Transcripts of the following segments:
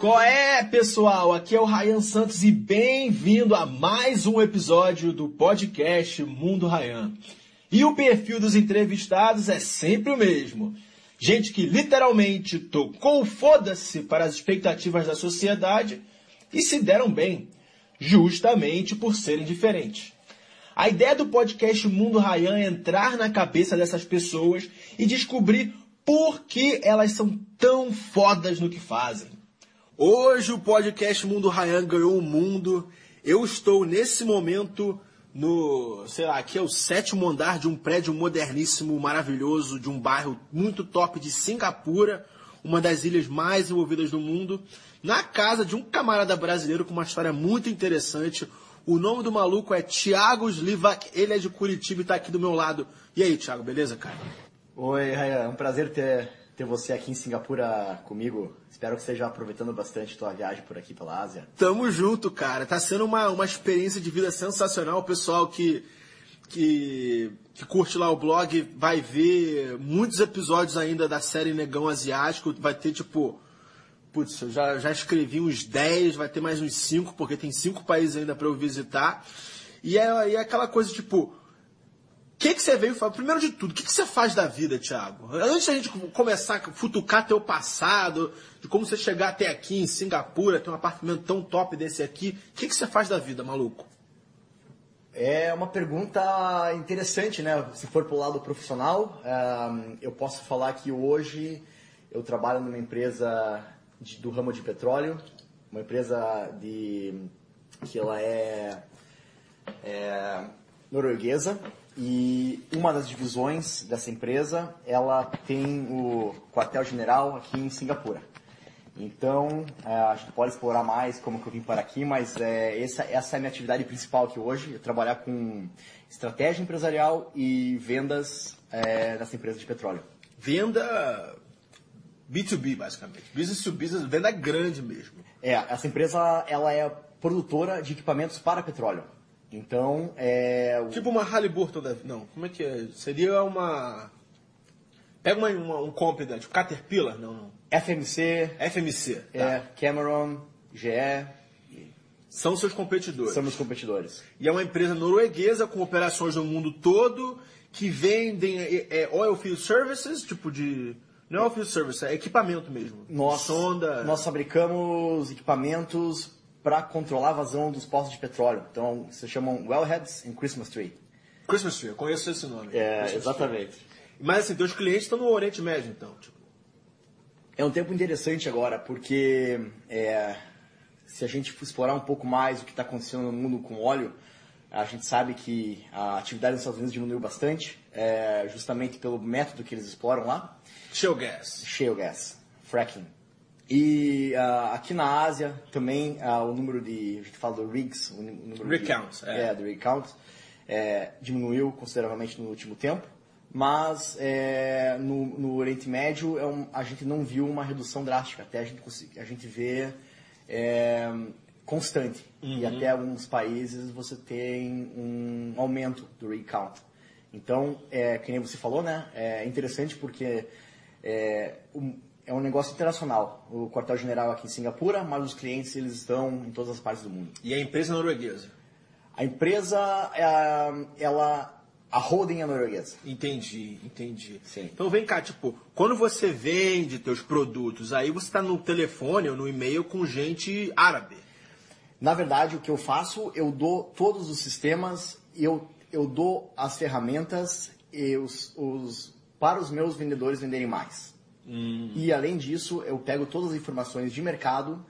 Qual é, pessoal? Aqui é o Ryan Santos e bem-vindo a mais um episódio do podcast Mundo Ryan. E o perfil dos entrevistados é sempre o mesmo. Gente que literalmente tocou foda-se para as expectativas da sociedade e se deram bem, justamente por serem diferentes. A ideia do podcast Mundo Ryan é entrar na cabeça dessas pessoas e descobrir por que elas são tão fodas no que fazem. Hoje o podcast Mundo Ryan ganhou o mundo. Eu estou nesse momento no, sei lá, aqui é o sétimo andar de um prédio moderníssimo, maravilhoso, de um bairro muito top de Singapura, uma das ilhas mais envolvidas do mundo, na casa de um camarada brasileiro com uma história muito interessante. O nome do maluco é Thiago Slivac, ele é de Curitiba e está aqui do meu lado. E aí, Thiago, beleza, cara? Oi, Ryan, é um prazer ter, ter você aqui em Singapura comigo. Espero que esteja aproveitando bastante tua viagem por aqui pela Ásia. Tamo junto, cara. Tá sendo uma, uma experiência de vida sensacional. O pessoal que, que, que curte lá o blog vai ver muitos episódios ainda da série Negão Asiático. Vai ter, tipo... Putz, eu já, já escrevi uns 10, vai ter mais uns 5, porque tem 5 países ainda para eu visitar. E é, é aquela coisa, tipo, que, que você veio falar? Primeiro de tudo, o que, que você faz da vida, Thiago? Antes da gente começar a futucar teu passado, de como você chegar até aqui em Singapura, ter um apartamento tão top desse aqui, o que, que você faz da vida, maluco? É uma pergunta interessante, né? Se for pro lado profissional, eu posso falar que hoje eu trabalho numa empresa de, do ramo de petróleo, uma empresa de que ela é, é norueguesa, e uma das divisões dessa empresa, ela tem o quartel-general aqui em Singapura. Então, é, a gente pode explorar mais como que eu vim para aqui, mas é, essa, essa é a minha atividade principal aqui hoje, é trabalhar com estratégia empresarial e vendas é, nessa empresa de petróleo. Venda B2B, basicamente. Business to business, venda grande mesmo. É, essa empresa ela é produtora de equipamentos para petróleo. Então, é... Tipo uma Halliburton da... Não, como é que é? Seria uma... Pega uma, uma, um comp da... Tipo Caterpillar? Não, não. FMC. FMC. Tá. É, Cameron, GE. São seus competidores. São meus competidores. E é uma empresa norueguesa com operações no mundo todo que vendem é, é oil field services, tipo de... Não é oil field service, é equipamento mesmo. Nós, Sonda. Nós fabricamos equipamentos para controlar a vazão dos postos de petróleo. Então, se chamam wellheads em Christmas Tree. Christmas Tree, eu conheço esse nome. É, Christmas exatamente. Tree. Mas assim, teus clientes estão no Oriente Médio, então. Tipo. É um tempo interessante agora, porque é, se a gente explorar um pouco mais o que está acontecendo no mundo com óleo, a gente sabe que a atividade nos Estados Unidos diminuiu bastante, é, justamente pelo método que eles exploram lá. Shale gas. Shale gas, fracking. E uh, aqui na Ásia também uh, o número de, a gente fala do rigs, o número de, é. é, do rig count, é, diminuiu consideravelmente no último tempo, mas é, no, no, Oriente Médio é um, a gente não viu uma redução drástica, até a gente, a gente vê é, constante. Uhum. E até alguns países você tem um aumento do rig count. Então, é, que nem você falou, né? É interessante porque é, é um negócio internacional. O quartel-general aqui em Singapura, mas os clientes eles estão em todas as partes do mundo. E a empresa norueguesa? A empresa, é, ela a holding é norueguesa. Entendi, entendi. Sim. Então vem cá, tipo, quando você vende teus produtos, aí você está no telefone ou no e-mail com gente árabe. Na verdade, o que eu faço, eu dou todos os sistemas, eu, eu dou as ferramentas e os, os, para os meus vendedores venderem mais. Hum. E além disso, eu pego todas as informações de mercado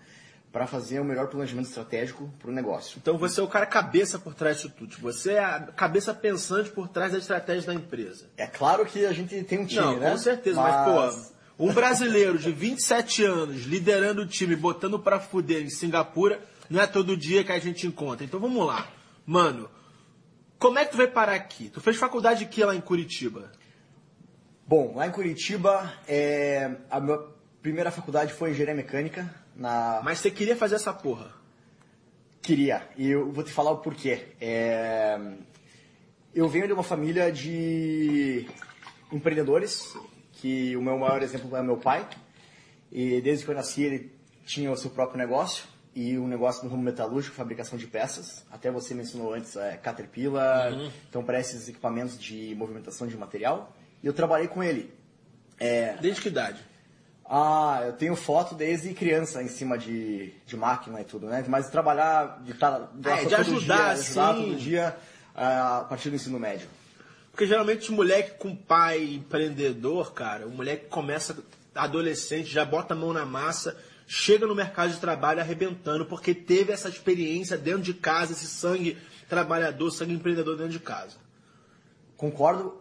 para fazer o melhor planejamento estratégico para o negócio. Então você é o cara cabeça por trás disso tudo. Você é a cabeça pensante por trás da estratégia da empresa. É claro que a gente tem um time, Não, né? Com certeza, mas, mas pô, um brasileiro de 27 anos liderando o time, botando para fuder em Singapura, não é todo dia que a gente encontra. Então vamos lá. Mano, como é que tu veio parar aqui? Tu fez faculdade de que lá em Curitiba? Bom, lá em Curitiba, é, a minha primeira faculdade foi engenharia mecânica. Na... Mas você queria fazer essa porra? Queria, e eu vou te falar o porquê. É... Eu venho de uma família de empreendedores, que o meu maior exemplo é meu pai. E desde que eu nasci, ele tinha o seu próprio negócio e um negócio no ramo metalúrgico, fabricação de peças. Até você mencionou antes é, Caterpillar, Uhum. então para esses equipamentos de movimentação de material. E eu trabalhei com ele. É, Desde que idade? ah, eu tenho foto desde criança em cima de, de máquina e tudo, né? Mas trabalhar, de, estar Ah, é, de ajudar, dia, ajudar sim. todo dia ah, a partir do ensino médio. Porque geralmente o moleque com pai empreendedor, cara, o moleque começa adolescente, já bota a mão na massa, chega no mercado de trabalho arrebentando, porque teve essa experiência dentro de casa, esse sangue trabalhador, sangue empreendedor dentro de casa. Concordo.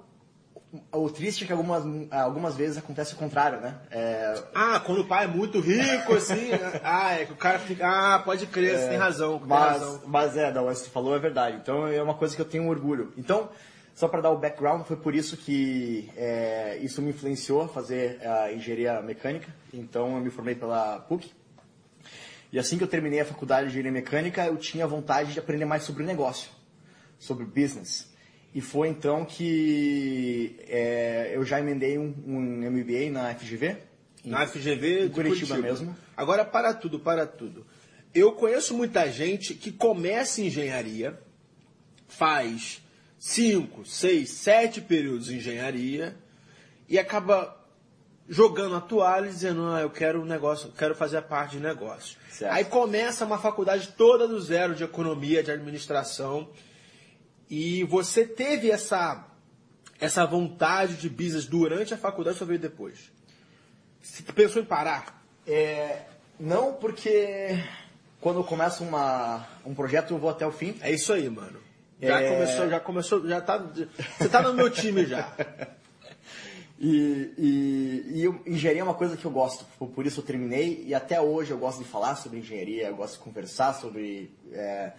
O triste é que algumas, algumas vezes acontece o contrário, né? É, Ah, quando o pai é muito rico, assim, ah, é que o cara fica, ah, pode crer, você tem razão, tem mas, razão. mas é, da você falou é verdade. Então é uma coisa que eu tenho orgulho. Então, só para dar o background, foi por isso que é, isso me influenciou a fazer a engenharia mecânica. Então eu me formei pela PUC. E assim que eu terminei a faculdade de engenharia mecânica, eu tinha vontade de aprender mais sobre negócio, sobre business. E foi então que é, eu já emendei um, um MBA na FGV. Na FGV de Curitiba Curitiba mesmo. Agora, para tudo, para tudo. Eu conheço muita gente que começa engenharia, faz cinco, seis, sete períodos em engenharia e acaba jogando a toalha e dizendo, ah, eu quero um negócio, quero fazer a parte de negócio. Certo. Aí começa uma faculdade toda do zero de economia, de administração, e você teve essa, essa vontade de business durante a faculdade ou veio depois? Você pensou em parar? É, não, porque quando eu começo uma, um projeto eu vou até o fim. É isso aí, mano. Já É. começou, já começou, já tá. Você tá no meu time já. E, e, e engenharia é uma coisa que eu gosto, por, por isso eu terminei. E até hoje eu gosto de falar sobre engenharia, eu gosto de conversar sobre é,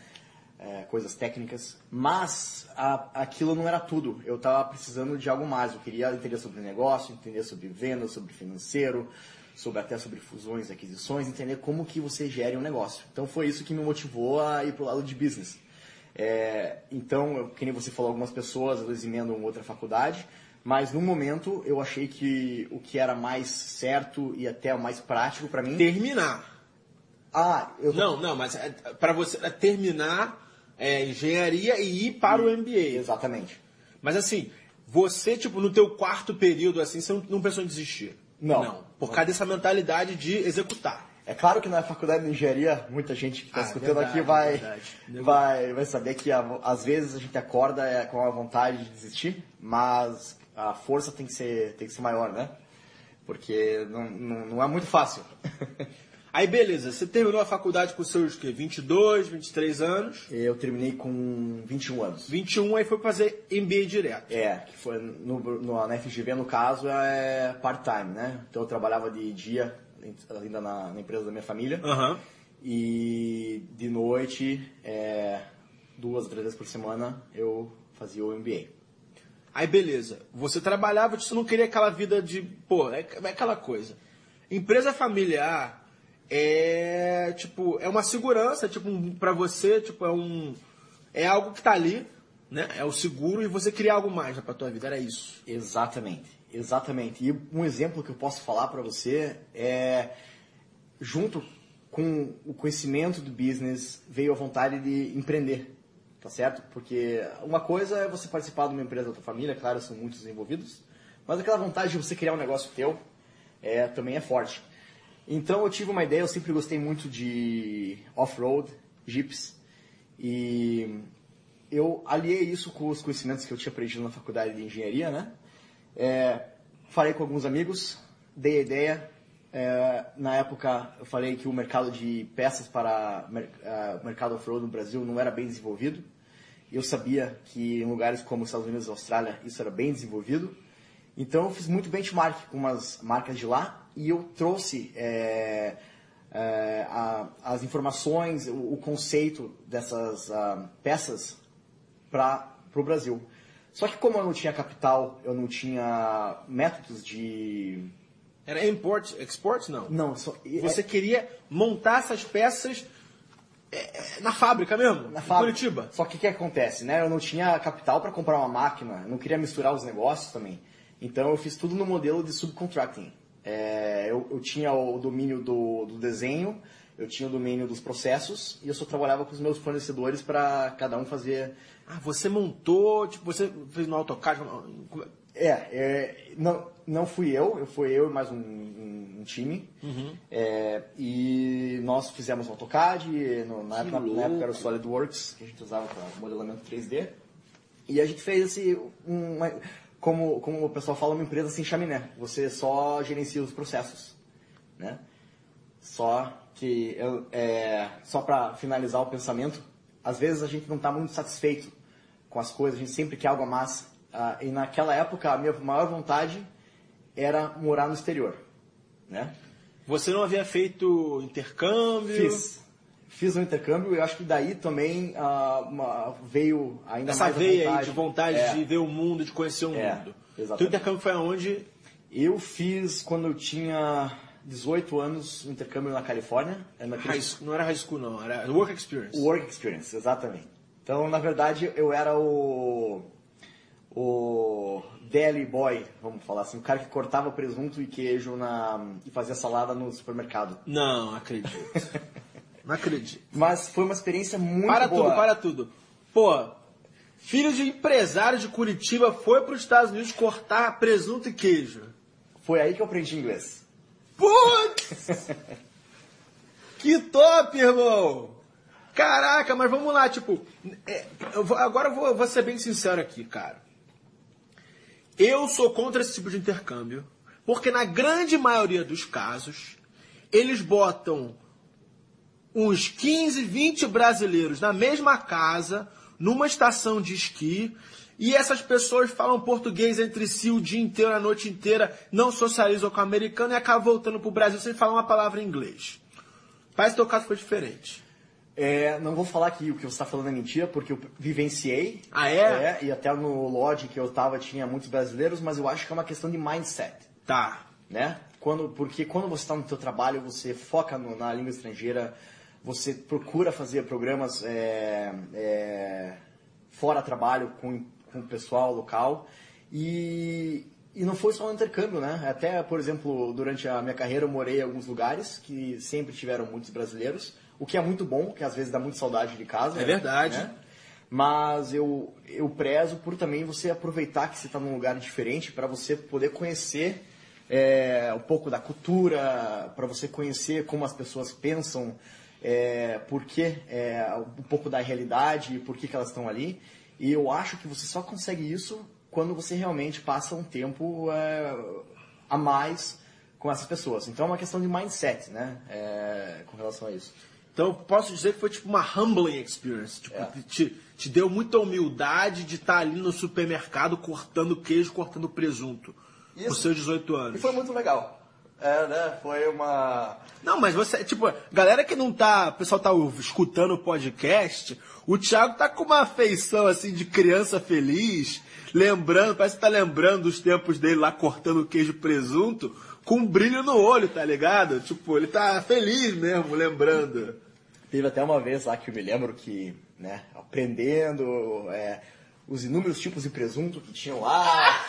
é, coisas técnicas. Mas a- aquilo não era tudo. Eu estava precisando de algo mais. Eu queria entender sobre negócio, entender sobre venda, sobre financeiro, sobre até sobre fusões, aquisições, entender como que você gere um negócio. Então foi isso que me motivou a ir pro lado de business. É, então, eu- que nem você falou, algumas pessoas às vezes emendam outra faculdade, mas no momento eu achei que o que era mais certo e até o mais prático para mim. Terminar. Ah, eu Não, não, mas é, para você é terminar é, engenharia e ir para o MBA. Exatamente. Mas assim, você, tipo, no teu quarto período, assim, você não, pensou em desistir? Não. Não. Por causa dessa mentalidade de executar. É claro que na faculdade de engenharia, muita gente que está Ah, escutando verdade, aqui vai, verdade. vai, vai saber que às vezes a gente acorda é, com a vontade de desistir, mas a força tem que ser, tem que ser maior, né? Porque não, não, não é muito fácil. Aí, beleza, você terminou a faculdade com seus, quê? 22, 23 anos. Eu terminei com 21 anos. 21, aí foi fazer MBA direto. É, que foi no, no, na FGV, no caso, é part-time, né? Então eu trabalhava de dia, ainda na, na empresa da minha família, Aham. e de noite, é, duas, três vezes por semana, eu fazia o MBA. Aí beleza, você trabalhava, você não queria aquela vida de, pô, é, é aquela coisa. Empresa familiar é tipo, é uma segurança, tipo, um, para você, tipo, é um é algo que tá ali, né? É o seguro e você queria algo mais para tua vida, era isso. Exatamente, exatamente. E um exemplo que eu posso falar para você é, junto com o conhecimento do business, veio a vontade de empreender, tá certo? Porque uma coisa é você participar de uma empresa da tua família, claro, são muitos envolvidos, mas aquela vontade de você criar um negócio teu é, também é forte. Então eu tive uma ideia, eu sempre gostei muito de off-road, jeeps, e eu aliei isso com os conhecimentos que eu tinha aprendido na faculdade de engenharia, né? É, falei com alguns amigos, dei a ideia. É, na época, eu falei que o mercado de peças para o mercado off-road no Brasil não era bem desenvolvido. Eu sabia que em lugares como os Estados Unidos e Austrália isso era bem desenvolvido. Então, eu fiz muito benchmark com umas marcas de lá e eu trouxe é, é, a- as informações, o, o conceito dessas ah, peças para o Brasil. Só que como eu não tinha capital, eu não tinha métodos de... Era import, export não. Não, só, Você queria montar essas peças é, é, na fábrica mesmo, na em fábrica. Curitiba. Só que o que acontece, né? Eu não tinha capital para comprar uma máquina, eu não queria misturar os negócios também. Então eu fiz tudo no modelo de subcontracting. É, eu, eu tinha o domínio do, do desenho, eu tinha o domínio dos processos e eu só trabalhava com os meus fornecedores para cada um fazer. Ah, você montou, tipo, você fez no AutoCAD? É, é não, não fui eu, eu fui eu e mais um, um, um time. Uhum. É, e nós fizemos o AutoCAD, no, na, época, na época era o SolidWorks, que a gente usava para modelamento 3D. E a gente fez esse, uma, como, como o pessoal fala, uma empresa sem chaminé. Você só gerencia os processos, né? Só que, eu, é, só para finalizar o pensamento, às vezes a gente não está muito satisfeito com as coisas, a gente sempre quer algo a mais. Ah, e naquela época, a minha maior vontade era morar no exterior, né? Você não havia feito intercâmbio? Fiz. Fiz um intercâmbio e acho que daí também ah, uma- veio ainda Essa mais veia vontade. aí de vontade É. de ver o mundo, de conhecer o É, mundo. exatamente. Teu intercâmbio foi aonde? Eu fiz quando eu tinha 18 anos um intercâmbio na Califórnia. é naquele- school- não era high school, não. Era work experience. Work Experience, exatamente. Então, na verdade, eu era o o deli boy, vamos falar assim, o cara que cortava presunto e queijo na e fazia salada no supermercado. Não, acredito. não acredito. Mas foi uma experiência muito Para boa. tudo, para tudo. Pô, filho de empresário de Curitiba foi para os Estados Unidos cortar presunto e queijo. Foi aí que eu aprendi inglês. Putz! que top, irmão! Caraca, mas vamos lá, tipo. é, eu vou- agora eu vou, eu vou ser bem sincero aqui, cara. Eu sou contra esse tipo de intercâmbio, porque na grande maioria dos casos, eles botam uns 15, 20 brasileiros na mesma casa, numa estação de esqui, e essas pessoas falam português entre si o dia inteiro, a noite inteira, não socializam com o americano e acabam voltando pro Brasil sem falar uma palavra em inglês. Parece que o teu caso foi diferente. É, não vou falar que o que você está falando é mentira, porque eu vivenciei. Ah, é? e até no Lodge que eu estava tinha muitos brasileiros, mas eu acho que é uma questão de mindset. Tá. né? Quando, porque quando você está no teu trabalho, você foca no- na língua estrangeira, você procura fazer programas é, é, fora trabalho com, com o pessoal local e, e não foi só um intercâmbio, né? Até, por exemplo, durante a minha carreira eu morei em alguns lugares que sempre tiveram muitos brasileiros, o que é muito bom, que às vezes dá muita saudade de casa. É verdade. né? Mas eu, eu prezo por também você aproveitar que você está num lugar diferente para você poder conhecer é, um pouco da cultura, para você conhecer como as pessoas pensam, é, por que, é, um pouco da realidade, por que, que elas estão ali. E eu acho que você só consegue isso quando você realmente passa um tempo é, a mais com essas pessoas. Então é uma questão de mindset, né? É, com relação a isso. Então eu posso dizer que foi tipo uma humbling experience. Tipo, É. te, te deu muita humildade de estar ali no supermercado cortando queijo, cortando presunto. Com Isso. seus 18 E anos. foi muito legal. É, né? Foi uma. Não, mas você, tipo, galera que não tá, o pessoal tá escutando o podcast, o Thiago tá com uma afeição assim de criança feliz, lembrando, parece que tá lembrando dos tempos dele lá cortando queijo presunto, com um brilho no olho, tá ligado? Tipo, ele tá feliz mesmo, lembrando. Teve até uma vez lá que eu me lembro que, né, aprendendo é, os inúmeros tipos de presunto que tinham lá,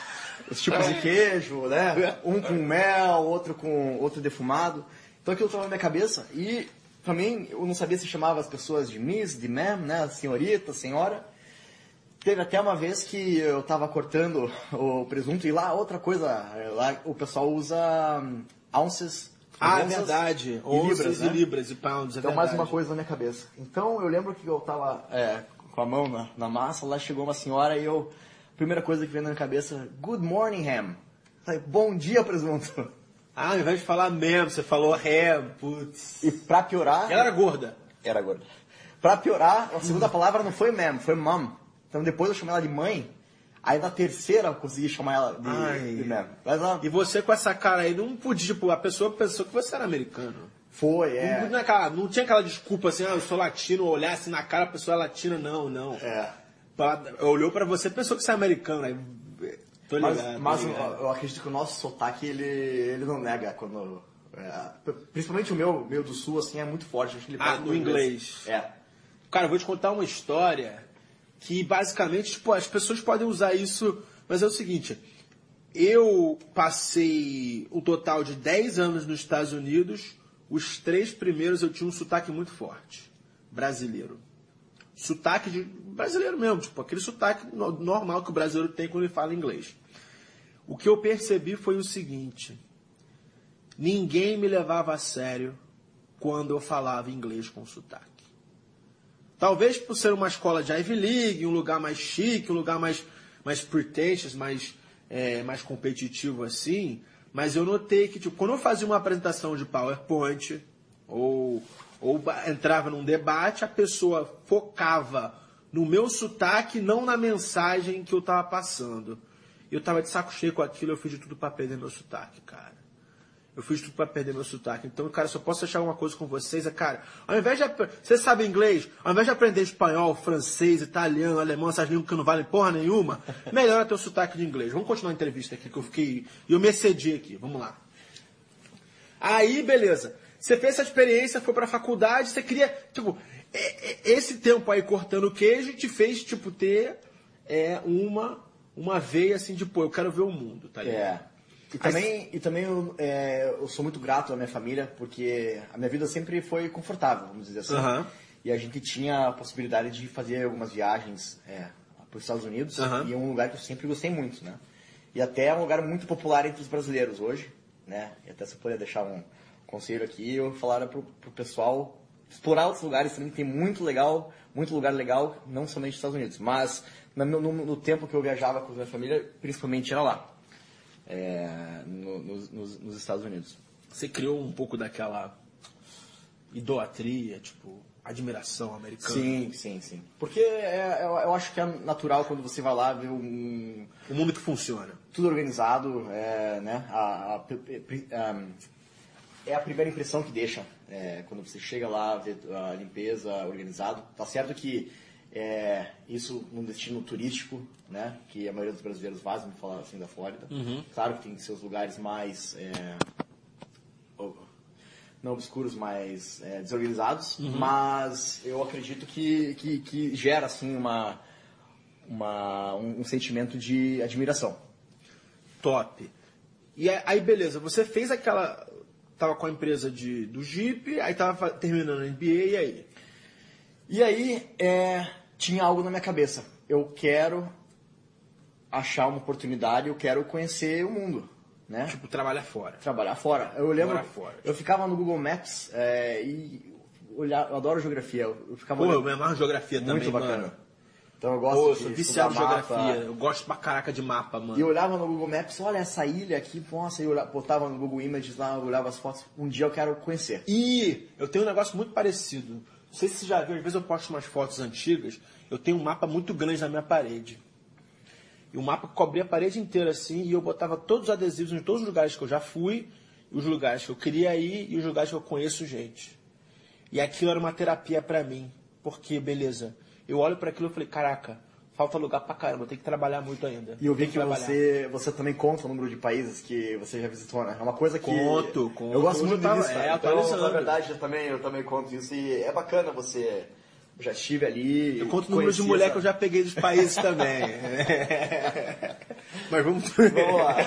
os tipos de queijo, né? Um com mel, outro com outro defumado. Então aquilo estava na minha cabeça e também eu não sabia se chamava as pessoas de miss, de ma'am, né? Senhorita, senhora. Teve até uma vez que eu tava cortando o presunto e lá outra coisa, lá o pessoal usa hum, ounces. Ah, é onças verdade. e Onças libras, e né? libras e pounds, é Então, verdade. mais uma coisa na minha cabeça. Então, eu lembro que eu tava é, com a mão na, na massa, lá chegou uma senhora e eu... Primeira coisa que veio na minha cabeça, Good morning, Ham. Falei, Bom dia, presunto. Ah, ao invés de falar mesmo, você falou ham, putz. E pra piorar... Ela era gorda. Era gorda. Pra piorar, a segunda palavra não foi ma'am, foi mom. Então, depois eu chamei ela de mãe. Aí, na terceira, eu consegui chamar ela de, Ai. de ma'am. Mas ela E você com essa cara aí não podia, tipo, a pessoa pensou que você era americano. foi, Não, é... não, é aquela- não tinha aquela desculpa assim, ah, eu sou latino, olhar assim na cara, a pessoa é latina, não, não. É. Olhou pra você, pensou que você é americano, aí. Tô ligado. Mas, mas eu, acredito que o nosso sotaque, ele, ele não nega quando... é, principalmente o meu, meu do sul, assim, é muito forte. Acho que ele Ah, no pro inglês. É. Cara, eu vou te contar uma história que basicamente, tipo, as pessoas podem usar isso, mas é o seguinte. eu passei o total de 10 anos nos Estados Unidos. Os três primeiros eu tinha um sotaque muito forte, brasileiro. Sotaque de brasileiro mesmo, tipo aquele sotaque normal que o brasileiro tem quando ele fala inglês. O que eu percebi foi o seguinte: ninguém me levava a sério quando eu falava inglês com sotaque. Talvez por ser uma escola de Ivy League, um lugar mais chique, um lugar mais, mais pretentious, mais, é, mais competitivo assim, mas eu notei que tipo, quando eu fazia uma apresentação de PowerPoint ou, ou entrava num debate, a pessoa focava no meu sotaque, não na mensagem que eu estava passando. Eu estava de saco cheio com aquilo, eu fiz de tudo para perder meu sotaque, cara. Eu fiz tudo para perder meu sotaque. Então, cara, só posso achar uma coisa com vocês, é, cara, ao invés de. Você sabe inglês? Ao invés de aprender espanhol, francês, italiano, alemão, essas línguas que não valem porra nenhuma, melhora teu sotaque de inglês. Vamos continuar a entrevista aqui, que eu fiquei. E eu me excedi aqui. Vamos lá. Aí, beleza. Você fez essa experiência, foi pra faculdade, você queria. Tipo, esse tempo aí cortando queijo te fez, tipo, ter é, uma, uma veia assim de, pô, eu quero ver o mundo, tá ligado? É. E também, e também eu, é, eu, sou muito grato à minha família, porque a minha vida sempre foi confortável, vamos dizer assim. Uhum. E a gente tinha a possibilidade de fazer algumas viagens é, para os Estados Unidos, uhum. e é um lugar que eu sempre gostei muito, né? E até é um lugar muito popular entre os brasileiros hoje, né? E até se eu puder deixar um conselho aqui, eu falar para o pessoal explorar outros lugares também, tem muito legal, muito lugar legal, não somente nos Estados Unidos, mas no, no, no tempo que eu viajava com a minha família, principalmente era lá é, no, nos, nos Estados Unidos. Você criou um pouco daquela idolatria, tipo, admiração americana. Sim, sim, sim. Porque é, eu, eu, acho que é natural quando você vai lá ver um... Um mundo que funciona. Tudo organizado, é, né? A, a, a, é a primeira impressão que deixa é, quando você chega lá, ver a limpeza, organizado. Tá certo que é, isso num destino turístico, né? Que a maioria dos brasileiros faz, me falar assim da Flórida. Uhum. Claro que tem seus lugares mais é, não obscuros, mais é, desorganizados, uhum. mas eu acredito que, que, que, gera assim uma, uma um, um sentimento de admiração. Top. E aí, beleza, você fez aquela. Tava com a empresa de, do Jeep, aí tava terminando a MBA, e aí? E aí, é, tinha algo na minha cabeça. Eu quero achar uma oportunidade, eu quero conhecer o mundo. Né? Tipo, trabalhar fora. Trabalhar fora. Eu lembro, fora, eu ficava no Google Maps é, e olhar, eu adoro geografia. Eu ficava Pô, eu me amarro geografia muito também, bacana. Mano. Então eu gosto Pô, eu de viciado em geografia. Eu gosto pra caraca de mapa, mano. E eu olhava no Google Maps, olha essa ilha aqui, nossa, eu botava no Google Images lá, eu olhava as fotos. Um dia eu quero conhecer. E eu tenho um negócio muito parecido. Não sei se você já viu, às vezes eu posto umas fotos antigas eu tenho um mapa muito grande na minha parede. E o mapa cobria a parede inteira assim, e eu botava todos os adesivos em todos os lugares que eu já fui, os lugares que eu queria ir e os lugares que eu conheço gente. E aquilo era uma terapia para mim, porque, beleza, eu olho para aquilo e falei, caraca, falta lugar pra caramba, tem que trabalhar muito ainda. E eu vi que, que você, você também conta o número de países que você já visitou, né? É uma coisa que... Conto, conto. Eu gosto muito disso, é, então, na verdade, eu também, eu também conto isso, e é bacana você já estive ali. Eu conto o número de mulher essa... que eu já peguei dos países também. Mas vamos. Vamos lá.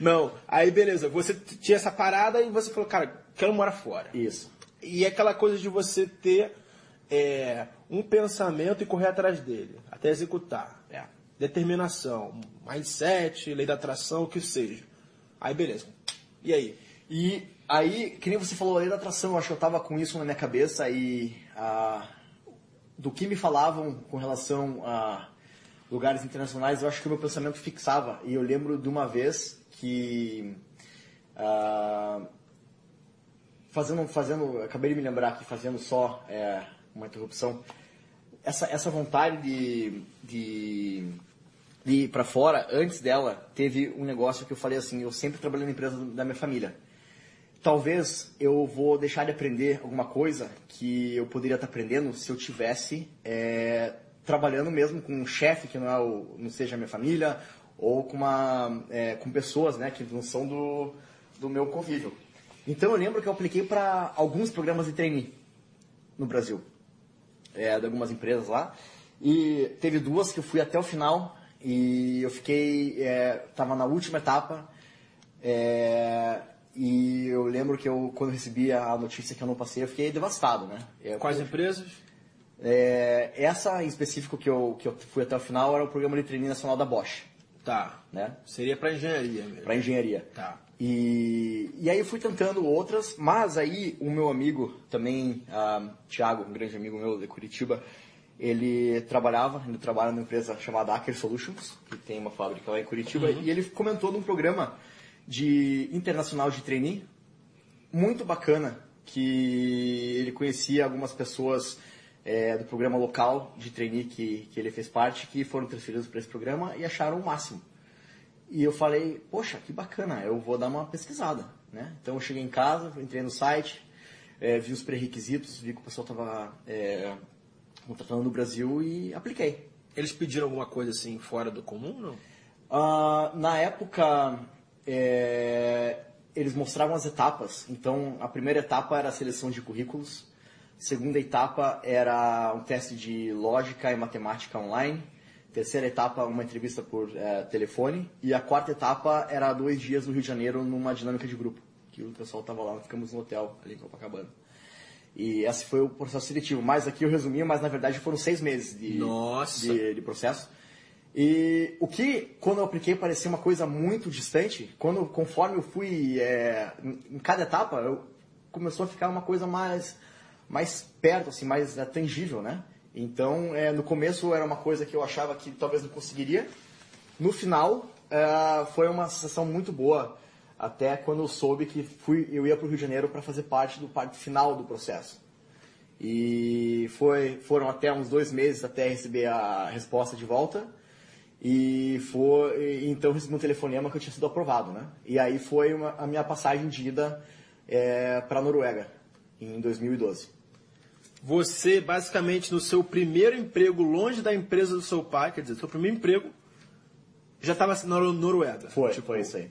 Não, aí beleza, você tinha essa parada e você falou, cara, quero morar fora. Isso. E é aquela coisa de você ter é, um pensamento e correr atrás dele, até executar. É. Determinação, mindset, lei da atração, o que seja. Aí beleza. E aí? E aí, que nem você falou, a lei da atração, eu acho que eu tava com isso na minha cabeça e ah, do que me falavam com relação a lugares internacionais, eu acho que o meu pensamento fixava. E eu lembro de uma vez que. Ah, fazendo, fazendo, acabei de me lembrar aqui, fazendo só é, uma interrupção, essa, essa vontade de, de, de ir para fora, antes dela, teve um negócio que eu falei assim: eu sempre trabalhei na empresa da minha família. Talvez eu vou deixar de aprender alguma coisa que eu poderia estar aprendendo se eu tivesse é, trabalhando mesmo com um chefe que não, é o, não seja a minha família ou com, uma, é, com pessoas né, que não são do, do meu convívio. Então eu lembro que eu apliquei para alguns programas de trainee no Brasil, é, de algumas empresas lá, e teve duas que eu fui até o final E eu fiquei, é, tava na última etapa, é, e eu lembro que eu, quando recebi a notícia que eu não passei, eu fiquei devastado, né? Eu, Quais empresas? É, essa em específico que eu, que eu fui até o final era o programa de treino nacional da Bosch, Tá. né? Seria para engenharia mesmo. Para engenharia. Tá. E, e aí eu fui tentando outras, mas aí o meu amigo também, ah, Thiago, um grande amigo meu de Curitiba, ele trabalhava, ele trabalha numa empresa chamada Acker Solutions, que tem uma fábrica lá em Curitiba, e ele comentou num programa de internacional de trainee, muito bacana, que ele conhecia algumas pessoas é, do programa local de trainee que, que ele fez parte, que foram transferidos para esse programa e acharam o máximo. E eu falei, poxa, que bacana, eu vou dar uma pesquisada, né? Então eu cheguei em casa, entrei no site, é, vi os pré-requisitos, vi que o pessoal estava é, contratando no Brasil e apliquei. Eles pediram alguma coisa assim fora do comum, não? Ah, na época, é, eles mostravam as etapas. Então, a primeira etapa era a seleção de currículos. Segunda etapa era um teste de lógica e matemática online. Terceira etapa, uma entrevista por eh, telefone. E a quarta etapa era dois dias no Rio de Janeiro numa dinâmica de grupo. Que o pessoal estava lá, ficamos no hotel ali em Copacabana. E esse foi o processo seletivo. Mas aqui eu resumi, mas na verdade foram seis meses de, Nossa. de, de processo. E o que, quando eu apliquei, parecia uma coisa muito distante, quando, conforme eu fui é, em em cada etapa, eu, começou a ficar uma coisa mais, mais perto, assim, mais é, tangível, né? Então, é, no começo era uma coisa que eu achava que talvez não conseguiria. No final, é, foi uma sensação muito boa, até quando eu soube que fui, eu ia para o Rio de Janeiro para fazer parte do parte final do processo. E foi, foram até uns dois meses até receber a resposta de volta. E foi, então recebi um telefonema que eu tinha sido aprovado, né? E aí foi uma- a minha passagem de ida para a Noruega, em 2012. Você, basicamente, no seu primeiro emprego, longe da empresa do seu pai, quer dizer, seu primeiro emprego, já estava na Nor- Noruega. Foi, Tipo, foi isso aí.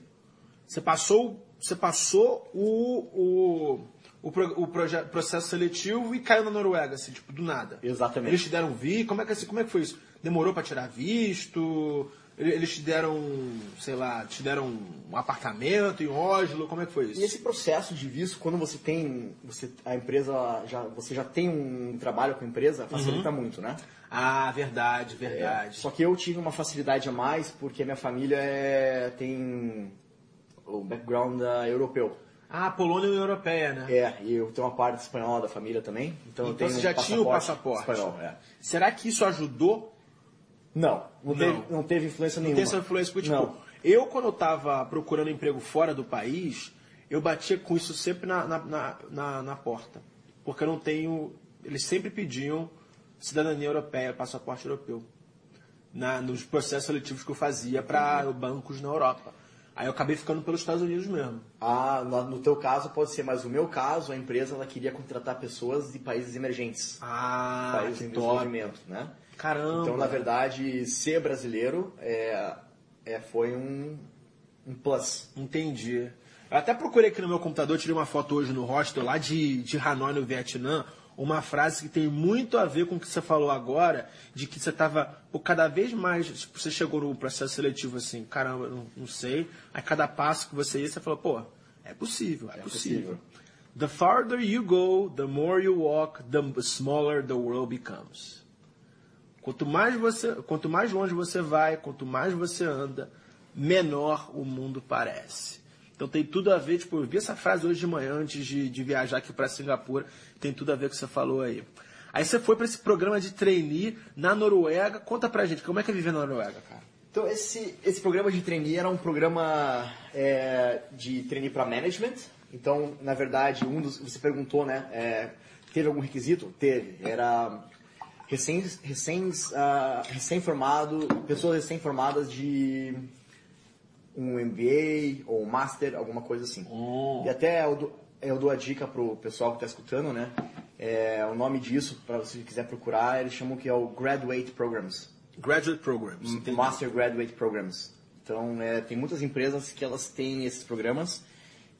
Você passou, você passou o, o, o, pro- o proje- processo seletivo e caiu na Noruega, assim, tipo, do nada. Exatamente. Eles te deram visto? Como é que, assim, como é que foi isso? Demorou para tirar visto? Ele- Eles te deram, sei lá, te deram um apartamento em Oslo? Como é que foi isso? E esse processo de visto, quando você tem, você, a empresa já, você já tem um trabalho com a empresa, facilita muito, né? Ah, verdade, verdade. Só que eu tive uma facilidade a mais porque a minha família é, tem o background europeu. Ah, Polônia e União Europeia, né? É, e eu tenho uma parte espanhola da família também, então, eu Então tenho você já um tinha o passaporte. espanhol. É. Será que isso ajudou? Não, não, Não. Teve, não teve influência Não nenhuma. tem essa influência, porque, tipo, Não. eu quando eu tava procurando emprego fora do país, eu batia com isso sempre na, na, na, na- porta. Porque eu não tenho. Eles sempre pediam cidadania europeia, passaporte europeu. Na, nos processos seletivos que eu fazia para bancos na Europa. Aí eu acabei ficando pelos Estados Unidos mesmo. Ah, no, teu caso pode ser, mas no meu caso, a empresa ela queria contratar pessoas de países emergentes. Ah, países em desenvolvimento, né? Caramba. Então, na verdade, ser brasileiro é, é, foi um, um plus. Entendi. Eu até procurei aqui no meu computador, tirei uma foto hoje no hostel lá de, de Hanoi, no Vietnã, uma frase que tem muito a ver com o que você falou agora, de que você estava cada vez mais, tipo, você chegou no processo seletivo assim, caramba, não, não sei, aí cada passo que você ia, você falou, pô, é possível, é, possível. possível. The farther you go, the more you walk, the smaller the world becomes. Quanto mais, você, quanto mais longe você vai, quanto mais você anda, menor o mundo parece. Então tem tudo a ver, tipo, eu vi essa frase hoje de manhã antes de, de viajar aqui para Singapura, tem tudo a ver com o que você falou aí. Aí você foi para esse programa de trainee na Noruega. Conta pra gente, como é que é viver na Noruega, cara? Então, esse, esse programa de trainee era um programa é, de trainee para management. Então, na verdade, um dos, você perguntou, né? é, teve algum requisito? Teve. Era recém, recém, ah, recém-formado, pessoas recém-formadas de um MBA ou um Master, alguma coisa assim. E até eu dou, eu dou a dica pro pessoal que está escutando, né? É, o nome disso, para você quiser procurar, eles chamam que é o Graduate Programs. Graduate Programs. entendi. Master Graduate Programs. Então, é, tem muitas empresas que elas têm esses programas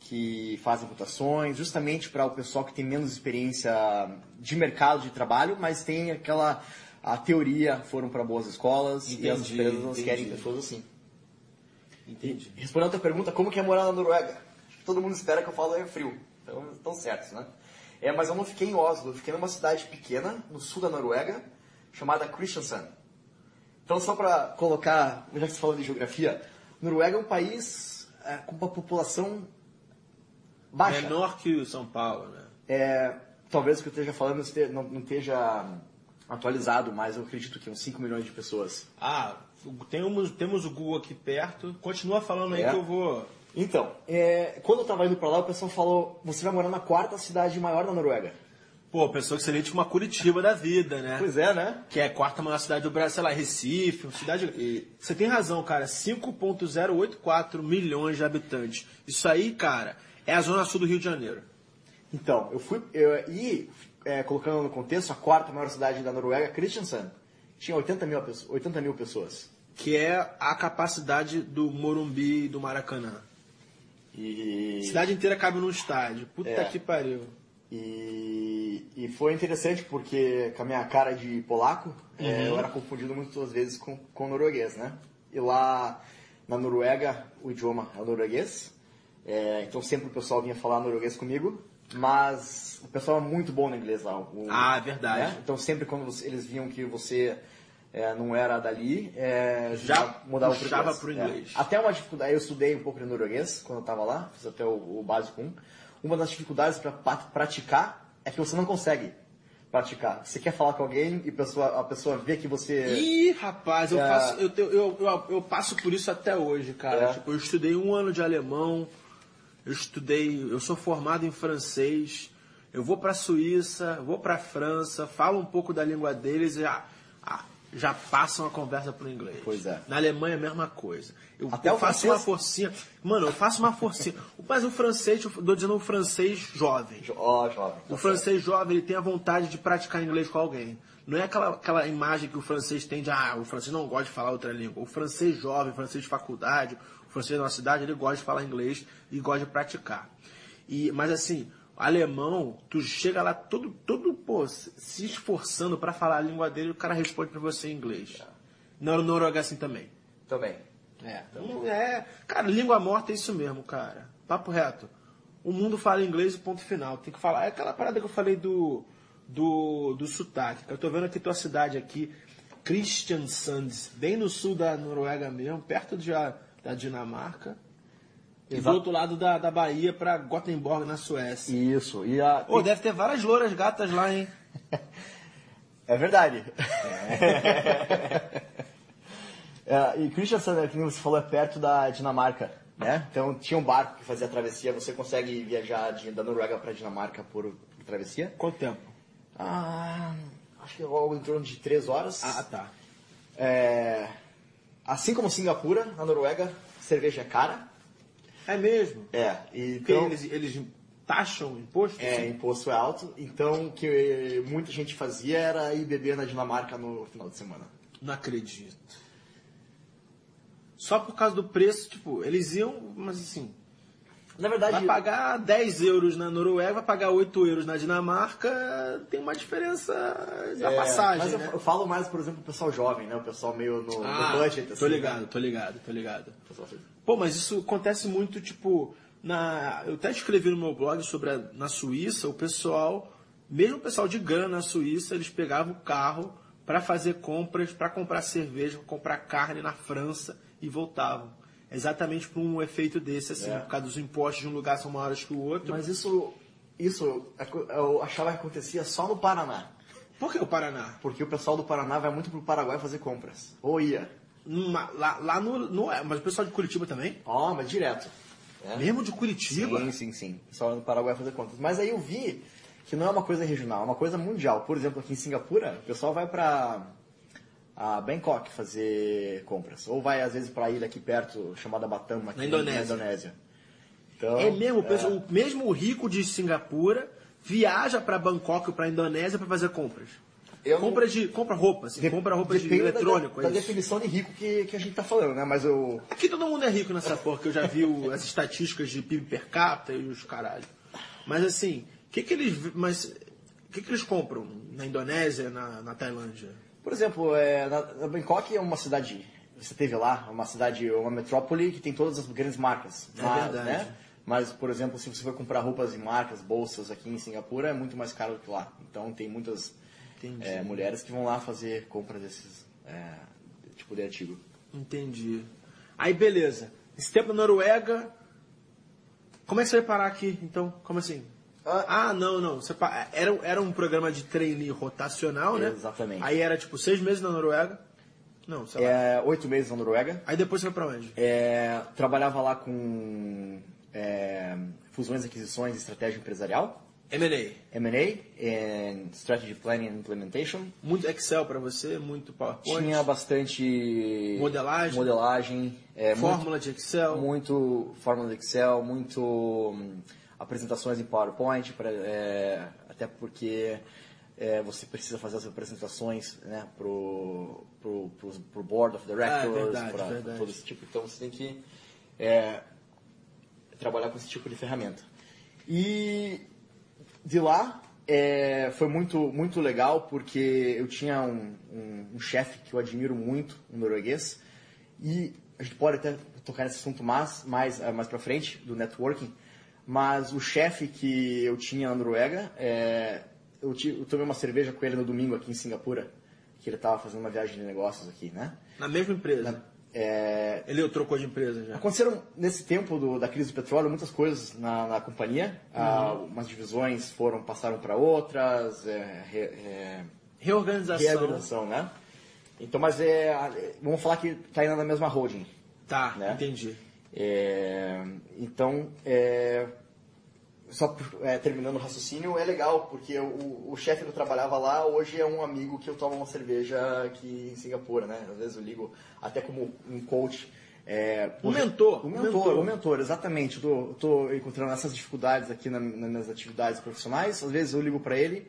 que fazem votações, justamente para o pessoal que tem menos experiência de mercado de trabalho, mas tem aquela a teoria foram para boas escolas e as Entendi, empresas entendi. querem pessoas assim. Entendi. Respondendo a tua pergunta, como que é morar na Noruega? Todo mundo espera que eu fale é frio. Então, estão certos, né? É, mas eu não fiquei em Oslo, eu fiquei numa cidade pequena, no sul da Noruega, chamada Kristiansand. Então, só para colocar, já que você falou de geografia, Noruega é um país é, com uma população baixa. Menor que o São Paulo, né? É, talvez o que eu esteja falando não, não esteja atualizado, mas eu acredito que uns 5 milhões de pessoas. Ah, temos, temos o Google aqui perto. Continua falando aí É. que eu vou. Então, é, quando eu estava indo para lá, o pessoal falou: você vai morar na quarta cidade maior da Noruega. Pô, pessoa excelente uma Curitiba da vida, né? Pois é, né? Que é a quarta maior cidade do Brasil, sei lá, Recife, uma cidade. Você tem razão, cara. 5,084 milhões de habitantes. Isso aí, cara, é a zona sul do Rio de Janeiro. Então, eu fui. Eu, e, é, colocando no contexto, a quarta maior cidade da Noruega, Kristiansand, tinha 80 mil, pessoas- 80 mil pessoas. Que é a capacidade do Morumbi e do Maracanã. E, Cidade inteira cabe num estádio. Puta É. que pariu. e, e foi interessante porque, com a minha cara de polaco, é, eu era confundido muitas vezes com, com norueguês, né? E lá na Noruega, o idioma é o norueguês. É, então sempre o pessoal vinha falar norueguês comigo, mas o pessoal é muito bom no inglês lá. o- Ah, é verdade. né? Então sempre quando você- eles viam que você é, não era dali, é, Já mudava puxava pro pro inglês. inglês. É. Até uma dificuldade, eu estudei um pouco de norueguês quando eu estava lá, fiz até o, o básico 1. Uma das dificuldades para praticar é que você não consegue praticar. Você quer falar com alguém e a pessoa, a pessoa vê que você... Ih, rapaz, eu, É. faço, eu, eu, eu, eu- passo por isso até hoje, cara. Tipo, eu estudei um ano de alemão, eu estudei, eu sou formado em francês, eu vou pra Suíça, vou pra França, falo um pouco da língua deles e já, já passam a conversa pro inglês. Pois é. Na Alemanha é a mesma coisa. Eu, Até eu o faço francês? uma forcinha. Mano, eu faço uma forcinha. Mas o francês, eu tô dizendo o francês jovem. Ó, jovem. O francês jovem ele tem a vontade de praticar inglês com alguém. Não é aquela, aquela imagem que o francês tem de ah, o francês não gosta de falar outra língua. O francês jovem, o francês de faculdade, o francês da nossa cidade, ele gosta de falar inglês e gosta de praticar. E, mas assim, alemão, tu chega lá todo, todo pô, se esforçando para falar a língua dele, o cara responde para você em inglês. Noruega é assim também. Também. É, então, é. Cara, língua morta é isso mesmo, cara. Papo reto. O mundo fala inglês e ponto final. Tem que falar. É aquela parada que eu falei do, do, do sotaque. Eu tô vendo aqui tua cidade aqui, Kristiansand, bem no sul da Noruega mesmo, perto de, da Dinamarca. E do outro lado da, da Bahia pra Gothenburg, na Suécia. Isso. E a... Pô, deve ter várias louras gatas lá, hein? É verdade. É, e Kristiansand, que você falou, é perto da Dinamarca, né? Então tinha um barco que fazia a travessia. Você consegue viajar de- da Noruega para Dinamarca por, por travessia? Quanto tempo? Ah, acho que algo em torno de três horas. Ah, tá. É, assim como Singapura, na Noruega, cerveja é cara. É mesmo. É, então eles, eles taxam imposto? é, imposto é alto. Então o que muita gente fazia era ir beber na Dinamarca no final de semana. Não acredito. Só por causa do preço, tipo, eles iam, mas assim, Na verdade, vai pagar 10 euros na Noruega, vai pagar 8 euros na Dinamarca, tem uma diferença da é, passagem, mas eu, né? eu falo mais, por exemplo, o pessoal jovem, né? O pessoal meio no, Ah, no budget. tô assim, ligado, né? tô ligado, tô ligado. Assim. Pô, mas isso acontece muito, tipo, na. Eu até escrevi no meu blog sobre a, na Suíça, o pessoal, mesmo o pessoal de grana na Suíça, eles pegavam o carro para fazer compras, para comprar cerveja, comprar carne na França e voltavam. Exatamente por um efeito desse, assim, É. por causa dos impostos de um lugar são maiores que o outro. Mas isso, isso eu achava que acontecia só no Paraná. Por que o Paraná? Porque o pessoal do Paraná vai muito pro Paraguai fazer compras. Ou ia. Numa- lá, lá no, no. é, Mas o pessoal de Curitiba também? Ó, mas direto. É. Mesmo de Curitiba? Sim, sim, sim. O pessoal do Paraguai fazer compras. Mas aí eu vi que não é uma coisa regional, é uma coisa mundial. Por exemplo, aqui em Singapura, o pessoal vai pra a Bangkok fazer compras. Ou vai, às vezes, pra ilha aqui perto, chamada Batam, aqui Na Indonésia. Na Indonésia. Então, É mesmo, o pessoal- o mesmo rico de Singapura viaja para Bangkok ou para Indonésia para fazer compras. Eu- compra de compra roupa, assim, de- compra roupa de depende da- eletrônico, Da, é definição de rico que, que a gente tá falando, né? Mas eu... Aqui todo mundo é rico nessa porra, que eu já vi o- as estatísticas de PIB per capita e os caralho. Mas assim, o que que eles mas o que que eles compram na Indonésia, na, na Tailândia? Por exemplo, é, na, na Bangkok é uma cidade, você teve lá, uma cidade, uma metrópole que tem todas as grandes marcas. É mas, verdade. Né? Mas, por exemplo, se você for comprar roupas e marcas, bolsas aqui em Singapura, é muito mais caro do que lá. Então tem muitas é, mulheres que vão lá fazer compras desses é, tipo de artigo. Entendi. Aí, beleza. Esse tempo na Noruega. Como é que você vai parar aqui, então? Como assim? Ah. Ah, não, não. Era, era um programa de trainee rotacional, né? Exatamente. Aí era tipo seis meses na Noruega. Não, sei lá. É, oito meses na Noruega. Aí depois você foi pra onde? É, trabalhava lá com é, fusões, aquisições e estratégia empresarial. M&A. M&A, and Strategy Planning and Implementation. Muito Excel pra você, muito PowerPoint. Tinha bastante Modelagem. modelagem é, Fórmula de Excel. muito, muito fórmula de Excel, muito hum, apresentações em PowerPoint, pra, é, até porque é, você precisa fazer as apresentações né, pro, pro, pro, pro Board of Directors, Ah, verdade, pra- pra verdade. todo esse tipo. Então você tem que é, trabalhar com esse tipo de ferramenta. E de lá é, foi muito, muito legal porque eu tinha um, um, um chefe que eu admiro muito, um norueguês, e a gente pode até tocar nesse assunto mais, mais, mais pra frente, do networking, mas o chefe que eu tinha na Noruega, é, eu, ti- eu tomei uma cerveja com ele no domingo aqui em Singapura, que ele estava fazendo uma viagem de negócios aqui, né? Na mesma empresa. É, Ele trocou de empresa já. Aconteceram nesse tempo do- da crise do petróleo muitas coisas na, na companhia. Ah, umas divisões foram passaram para outras, é, re- é, Reorganização. reorganização, né? Então, mas é, é, vamos falar que está indo na mesma holding. Tá, Né? entendi. É, então, é, só é, terminando o raciocínio, é legal, porque o, o chefe que eu trabalhava lá hoje é um amigo que eu tomo uma cerveja aqui em Singapura, né? Às vezes eu ligo até como um coach. É, Um mentor, um mentor, mentor. um mentor, exatamente. Eu tô, tô encontrando essas dificuldades aqui na- nas minhas atividades profissionais. Às vezes eu ligo para ele,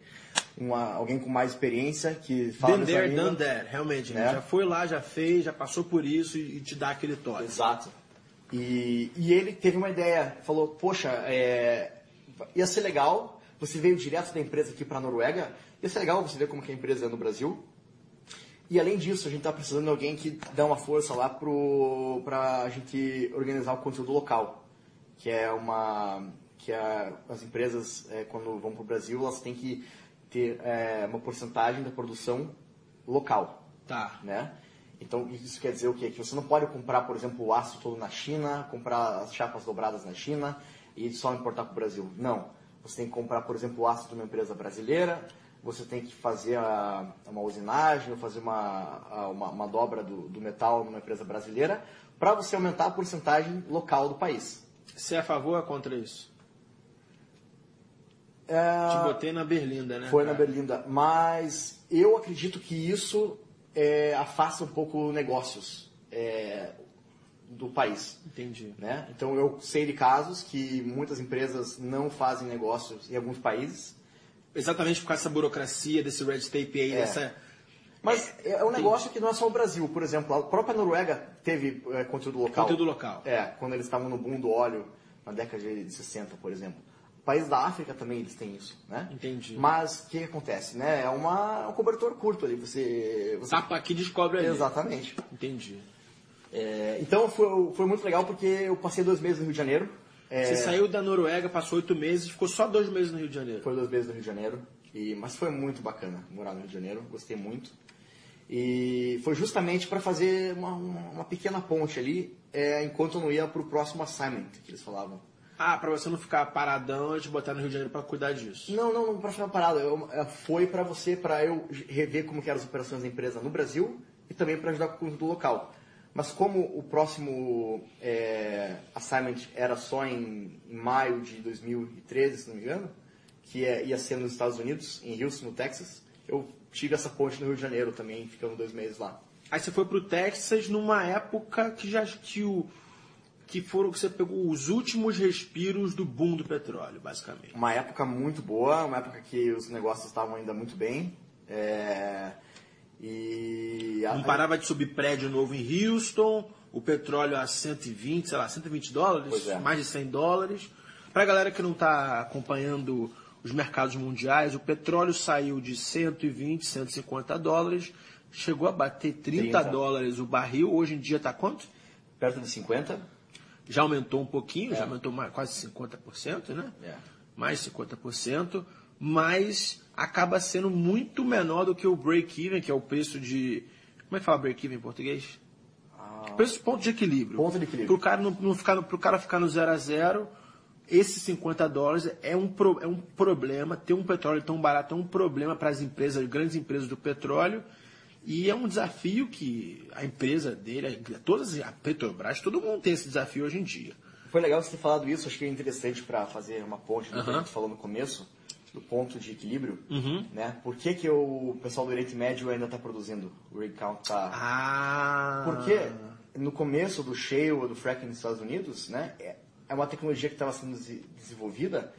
uma- alguém com mais experiência, que fala Been there, done that. Realmente, Né? ele já foi lá, já fez, já passou por isso e, e te dá aquele toque. Exato. E, e ele teve uma ideia, falou, poxa, é, ia ser legal, você veio direto da empresa aqui para a Noruega, ia ser legal você ver como que a empresa é no Brasil. E além disso, a gente está precisando de alguém que dá uma força lá para a gente organizar o conteúdo local, que é uma que é, as empresas é, quando vão para o Brasil elas têm que ter é, uma porcentagem da produção local Tá. né? Então isso quer dizer o quê? Que você não pode comprar, por exemplo, o aço todo na China, comprar as chapas dobradas na China e só importar para o Brasil. Não. Você tem que comprar, por exemplo, o aço de uma empresa brasileira, você tem que fazer a- uma usinagem, ou fazer uma, a- uma, uma dobra do, do metal numa empresa brasileira, para você aumentar a porcentagem local do país. Você é a favor ou é contra isso? É, Te botei na berlinda, né? Foi na cara? Berlinda. Mas eu acredito que isso é, afasta um pouco negócios é, do país. Entendi. Né? Então eu sei de casos que muitas empresas não fazem negócios em alguns países. Exatamente por causa dessa burocracia, desse red tape aí, É. dessa... Mas é um negócio que não é só o Brasil. Por exemplo, a própria Noruega teve é, conteúdo local. Conteúdo local. É, quando eles estavam no boom do óleo na década de 60, por exemplo. Países da África também eles têm isso, né? Entendi. Mas o que, que acontece, né? É uma, é um cobertor curto ali. Você, você... Tapa aqui, descobre ali. Exatamente. Entendi. É, então foi, foi muito legal porque eu passei dois meses no Rio de Janeiro. É, Você saiu da Noruega, passou oito meses ficou só dois meses no Rio de Janeiro. Foi dois meses no Rio de Janeiro. E, mas foi muito bacana morar no Rio de Janeiro, gostei muito. E foi justamente para fazer uma, uma, uma pequena ponte ali, é, enquanto eu não ia para o próximo assignment, que eles falavam. Ah, pra você não ficar paradão e te botar no Rio de Janeiro pra cuidar disso. Não, não, não para ficar parado. Eu, foi para você, para eu rever como que eram as operações da empresa no Brasil e também para ajudar com o conteúdo local. Mas como o próximo é, assignment era só em, em maio de 2013, se não me engano, que é- ia ser nos Estados Unidos, em Houston, no Texas, eu tive essa ponte no Rio de Janeiro também, ficando dois meses lá. Aí você foi pro Texas numa época que já que o que foram que você pegou os últimos respiros do boom do petróleo, basicamente. Uma época muito boa, uma época que os negócios estavam ainda muito bem. é, e a- Não parava de subir prédio novo em Houston, o petróleo a 120, sei lá, 120 dólares, é. mais de 100 dólares. Pra galera que não tá acompanhando os mercados mundiais, o petróleo saiu de 120, 150 dólares chegou a bater 30, 30. dólares o barril, hoje em dia está quanto? Perto de 50. Já aumentou um pouquinho, já É. aumentou mais, quase 50%, né? É. Mais 50%, mas acaba sendo muito menor do que o break-even, que é o preço de. Como é que fala break-even em português? Preço de ponto de equilíbrio. Ponto de equilíbrio. Pro cara, não, não ficar, pro cara ficar no zero a zero, esses 50 dólares é um, pro- é um problema. Ter um petróleo tão barato é um problema para as empresas, grandes empresas do petróleo. E é um desafio que a empresa dele, todas a Petrobras, todo mundo tem esse desafio hoje em dia. Foi legal você ter falado isso, acho que é interessante para fazer uma ponte do que a gente falou no começo, do ponto de equilíbrio. Uhum. Né? Por que, que o pessoal do Oriente Médio ainda está produzindo? O rig count está Ah! Porque no começo do shale ou do fracking nos Estados Unidos, né, é é uma tecnologia que estava sendo desenvolvida,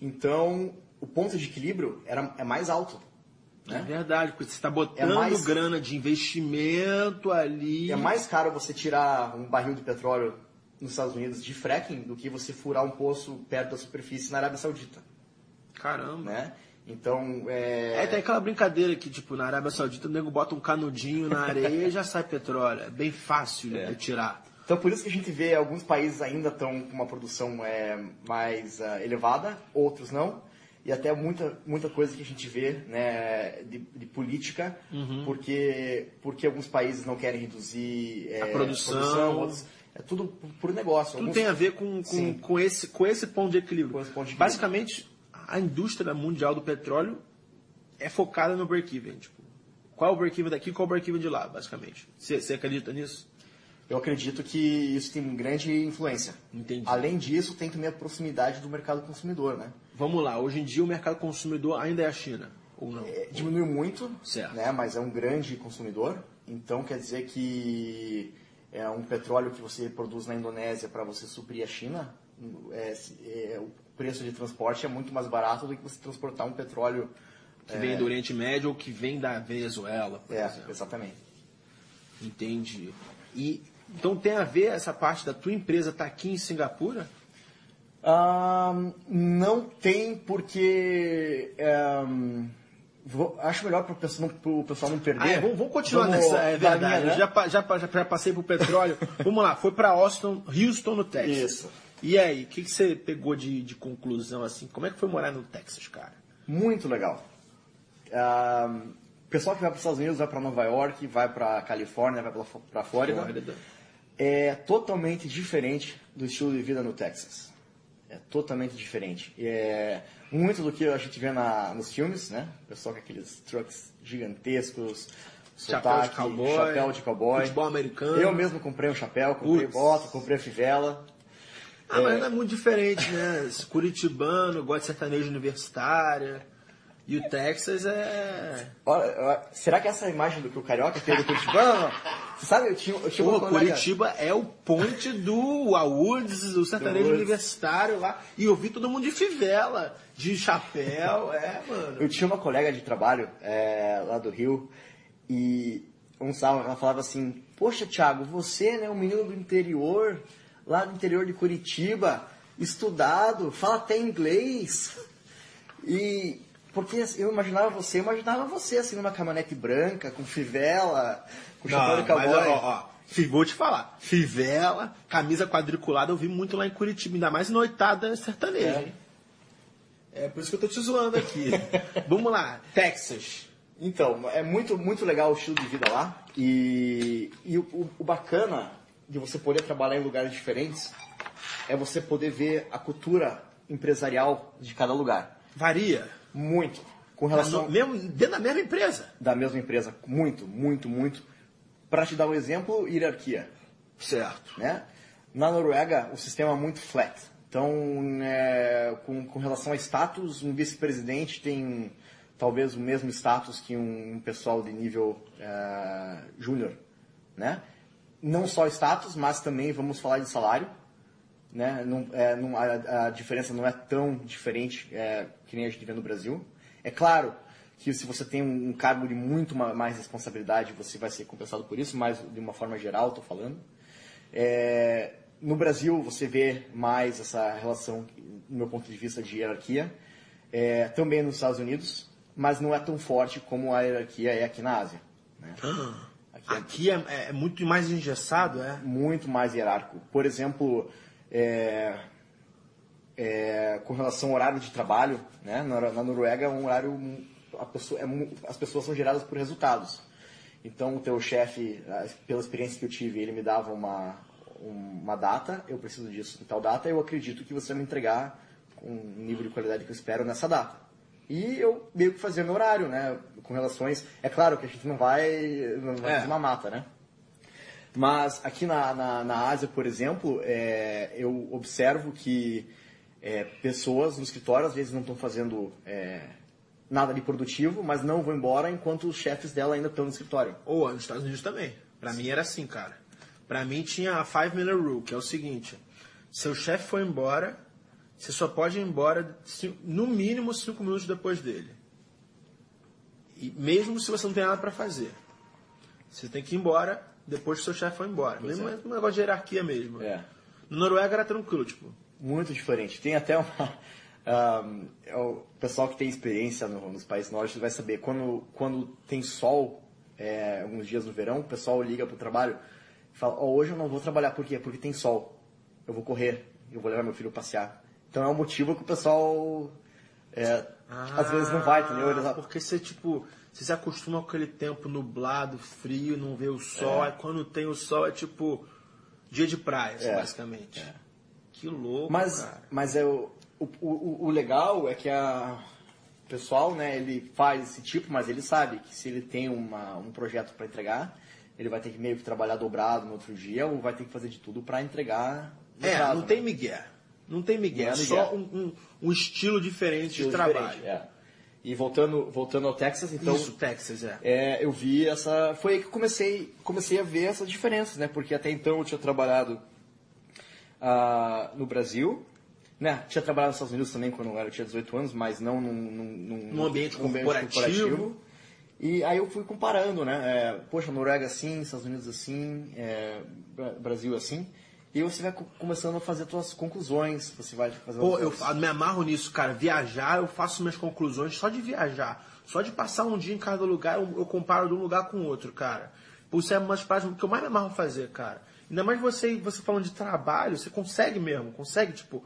então o ponto de equilíbrio era, é mais alto. É Né? verdade, porque você está botando É mais- grana de investimento ali. É mais caro você tirar um barril de petróleo nos Estados Unidos de fracking do que você furar um poço perto da superfície na Arábia Saudita. Caramba. Né? Então, é... É, tem aquela brincadeira que, tipo, na Arábia Saudita o nego bota um canudinho na areia e já sai petróleo. É bem fácil É. de tirar. Então, por isso que a gente vê alguns países ainda estão com uma produção é, mais ah, elevada, outros não. E até muita, muita coisa que a gente vê né, de, de política, porque, porque alguns países não querem reduzir é, Uhum. A produção. outros, é tudo por, negócio. Tudo Alguns- tem a ver com, com, com, esse, com esse ponto de equilíbrio. Com esse ponto de equilíbrio. Basicamente, a indústria mundial do petróleo é focada no break-even. Tipo, qual é o break-even daqui qual é o break-even de lá, basicamente. Você você acredita nisso? Eu acredito que isso tem grande influência. Entendi. Além disso, tem também a proximidade do mercado consumidor, né? Vamos lá, hoje em dia o mercado consumidor ainda é a China, ou não? É, diminuiu muito, Certo. né, mas é um grande consumidor. Então quer dizer que é um petróleo que você produz na Indonésia para você suprir a China, é, é, o preço de transporte é muito mais barato do que você transportar um petróleo. Que vem do Oriente Médio ou que vem da Venezuela, por É, exemplo. exatamente. Entendi. E então tem a ver essa parte da tua empresa estar aqui em Singapura? Ahn, não tem porque ahn, vou- acho melhor para o pessoal, não- pro pessoal não perder. Ah, é, vamos, vamos continuar Vamos nessa. É verdade. linha, né? Já, já, já, já passei pro petróleo. vamos lá, foi para Austin, Houston, no Texas. Isso. E aí, o que, que você pegou de, de conclusão assim? Como é que foi morar no Texas, cara? Muito legal. Ah, pessoal que vai para os Estados Unidos vai para Nova York, vai para Califórnia, vai para Flórida. Flórida. É totalmente diferente do estilo de vida no Texas. É totalmente diferente. É muito do que a gente vê na, nos filmes, né? Pessoal com aqueles trucks gigantescos, Chapéu de sotaque, cowboy, chapéu de cowboy. futebol americano. Eu mesmo comprei um chapéu, comprei Putz. bota, comprei fivela. Ah, mas não é muito diferente, né? Curitibano, gosta de sertanejo universitária. E o Texas é. Olha, será que essa imagem do que o Carioca teve do Curitibano? Você sabe, eu tinha, eu tinha colega... Curitiba é o ponte do Awoods, do sertanejo universitário lá. E eu vi todo mundo de fivela, de chapéu, é, mano. Eu tinha uma colega de trabalho é, lá do Rio e um sábado ela falava assim: Poxa, Thiago, você, né, um menino do interior, lá do interior de Curitiba, estudado, fala até inglês. E porque eu imaginava você, eu imaginava você assim numa caminhonete branca, com fivela, com chapéu de cowboy. mas, ó, ó, vou te falar. Fivela, camisa quadriculada, eu vi muito lá em Curitiba, ainda mais noitada sertaneja. hein? É por isso que eu tô te zoando aqui. Vamos lá, Texas. Então, é muito, muito legal o estilo de vida lá. E, e o, o- o bacana de você poder trabalhar em lugares diferentes é você poder ver a cultura empresarial de cada lugar. Varia. Muito. Com Mas relação mesmo, dentro da mesma empresa. da mesma empresa. Muito, muito, muito. Para te dar um exemplo, hierarquia. Certo. né? Na Noruega, o sistema é muito flat. Então, é, com, com relação a status, um vice-presidente tem talvez o mesmo status que um, um pessoal de nível é, júnior, né? Não só status, mas também vamos falar de salário, né? Não, é, não- a, a diferença não é tão diferente é, que nem a gente vê no Brasil. É claro que se você tem um, cargo de muito ma- mais responsabilidade, você vai ser compensado por isso, mas de uma forma geral, estou falando. É, no Brasil, você vê mais essa relação, do meu ponto de vista, de hierarquia. É, também nos Estados Unidos, mas não é tão forte como a hierarquia é aqui na Ásia. Né? Aqui, Aqui é, é, muito mais engessado, é? Muito mais hierárquico. Por exemplo, é, é, com relação ao horário de trabalho, né? na, na Noruega é um horário pessoa, é, as pessoas são geradas por resultados. Então o teu chefe, pela experiência que eu tive, ele me dava uma, uma data, eu preciso disso em tal data, eu acredito que você vai me entregar um nível de qualidade que eu espero nessa data. E eu meio que fazia meu horário, né? Com relações. É claro que a gente não vai, não vai é. fazer uma mata, né? Mas aqui na, na, na Ásia, por exemplo, é, eu observo que é, pessoas no escritório às vezes não estão fazendo é, nada de produtivo, mas não vão embora enquanto os chefes dela ainda estão no escritório. Ou nos Estados Unidos também. Para mim era assim, cara. Para mim tinha a five minute rule, que é o seguinte: seu chefe foi embora, você só pode ir embora no mínimo cinco minutos depois dele. E mesmo se você não tem nada para fazer, você tem que ir embora depois que seu chefe foi embora. Mesmo é. um negócio de hierarquia mesmo. É. No Noruega era tranquilo, tipo. Muito diferente. Tem até uma. Um, é o pessoal que tem experiência no, nos países nórdicos vai saber quando, quando tem sol, é, alguns dias no verão, o pessoal liga para o trabalho e fala: oh, Hoje eu não vou trabalhar, por quê? Porque tem sol. Eu vou correr, eu vou levar meu filho passear. Então é um motivo que o pessoal é, ah, às vezes não vai, entendeu? Eles... Porque você, tipo, você se acostuma com aquele tempo nublado, frio, não vê o sol, é. aí quando tem o sol é tipo dia de praia, é. basicamente. É. Que louco, mas, cara. Mas é o, o, o legal é que a o pessoal, né, ele faz esse tipo, mas ele sabe que se ele tem uma, um projeto para entregar, ele vai ter que meio que trabalhar dobrado no outro dia ou vai ter que fazer de tudo para entregar. É, prazo, não né? tem migué. Não tem migué, é só um, um, um, estilo diferente estilo de trabalho. Diferente, é. E voltando, voltando ao Texas, então. Isso, Texas, é. é. Eu vi essa. Foi aí que comecei, comecei a ver essas diferenças, né? Porque até então eu tinha trabalhado uh, no Brasil, né? Tinha trabalhado nos Estados Unidos também quando eu tinha 18 anos, mas não num, num, num ambiente, corporativo. corporativo. E aí eu fui comparando, né? É, poxa, Noruega assim, Estados Unidos assim, é, Brasil assim. E você vai começando a fazer suas conclusões, você vai fazer... Pô, eu me amarro nisso, cara. Viajar, eu faço minhas conclusões só de viajar. Só de passar um dia em cada lugar, eu, eu comparo de um lugar com o outro, cara. Por isso é uma das práticas que eu mais me amarro fazer, cara. Ainda mais você, você falando de trabalho, você consegue mesmo, consegue, tipo,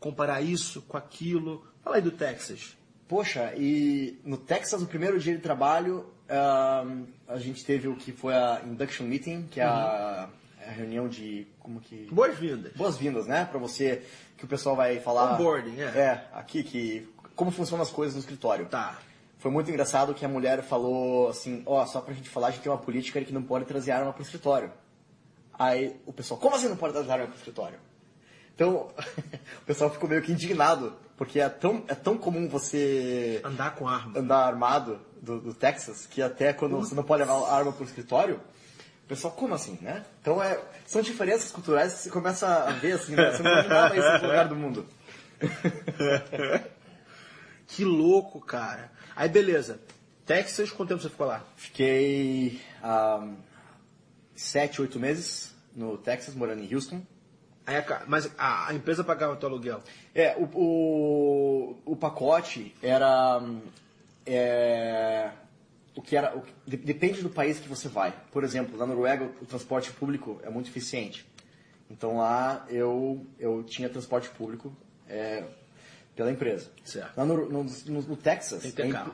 comparar isso com aquilo. Fala aí do Texas. Poxa, e no Texas, no primeiro dia de trabalho, um, a gente teve o que foi a Induction Meeting, que é a uhum a reunião de como que boas-vindas. Boas-vindas, né? Para você que o pessoal vai falar. Onboarding, é. É, aqui que como funcionam as coisas no escritório. Tá. Foi muito engraçado que a mulher falou assim, ó, oh, só pra gente falar, a gente tem uma política que não pode trazer arma pro escritório. Aí o pessoal, como assim não pode trazer arma pro escritório? Então, o pessoal ficou meio que indignado, porque é tão, é tão comum você... Andar com arma. Andar armado do, do Texas, que até quando você não pode levar arma pro escritório, o pessoal, como assim, né? Então, é, são diferenças culturais que você começa a ver, assim, né? Você não imaginava isso no lugar do mundo. que louco, cara. Aí, beleza. Texas, quanto tempo você ficou lá? Fiquei um, sete, oito meses no Texas, morando em Houston. Aí, mas a, a empresa pagava o teu aluguel? É, o, o, o pacote era... É, o que era. O, depende do país que você vai. Por exemplo, na Noruega o transporte público é muito eficiente. Então lá eu, eu tinha transporte público é, pela empresa. Certo. Lá no, no, no, no Texas é,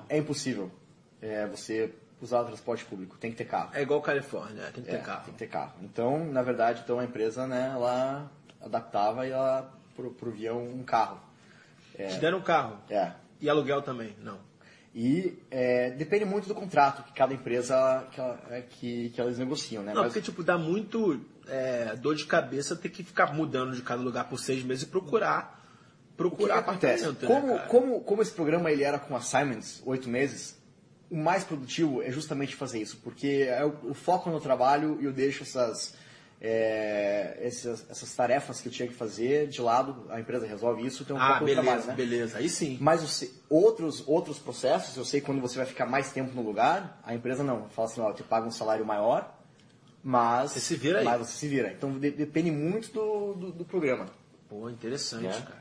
é, impossível é, você usar o transporte público, tem que ter carro. É igual Califórnia, tem que ter é, carro. Tem que ter carro. Então, na verdade, então a empresa, né, ela adaptava e ela provia um carro. É, Te deram um carro? É. E aluguel também? Não. E é, depende muito do contrato que cada empresa que, ela, é, que, que elas negociam, né? Não, Mas... porque tipo, dá muito é, dor de cabeça ter que ficar mudando de cada lugar por seis meses e procurar procurar o que, que acontece? Né, como, como, como esse programa ele era com assignments, oito meses, o mais produtivo é justamente fazer isso, porque é o, o foco no trabalho e eu deixo essas é, essas, essas, tarefas que eu tinha que fazer de lado, a empresa resolve isso, tem um ah, pouco beleza, trabalho, né? beleza, aí sim. Mas outros, outros processos, eu sei quando você vai ficar mais tempo no lugar, a empresa não, fala assim, ó, eu te pago um salário maior, mas... Você se vira aí. Mas você se vira. Então de, depende muito do, do, do, programa. Pô, interessante, é. cara.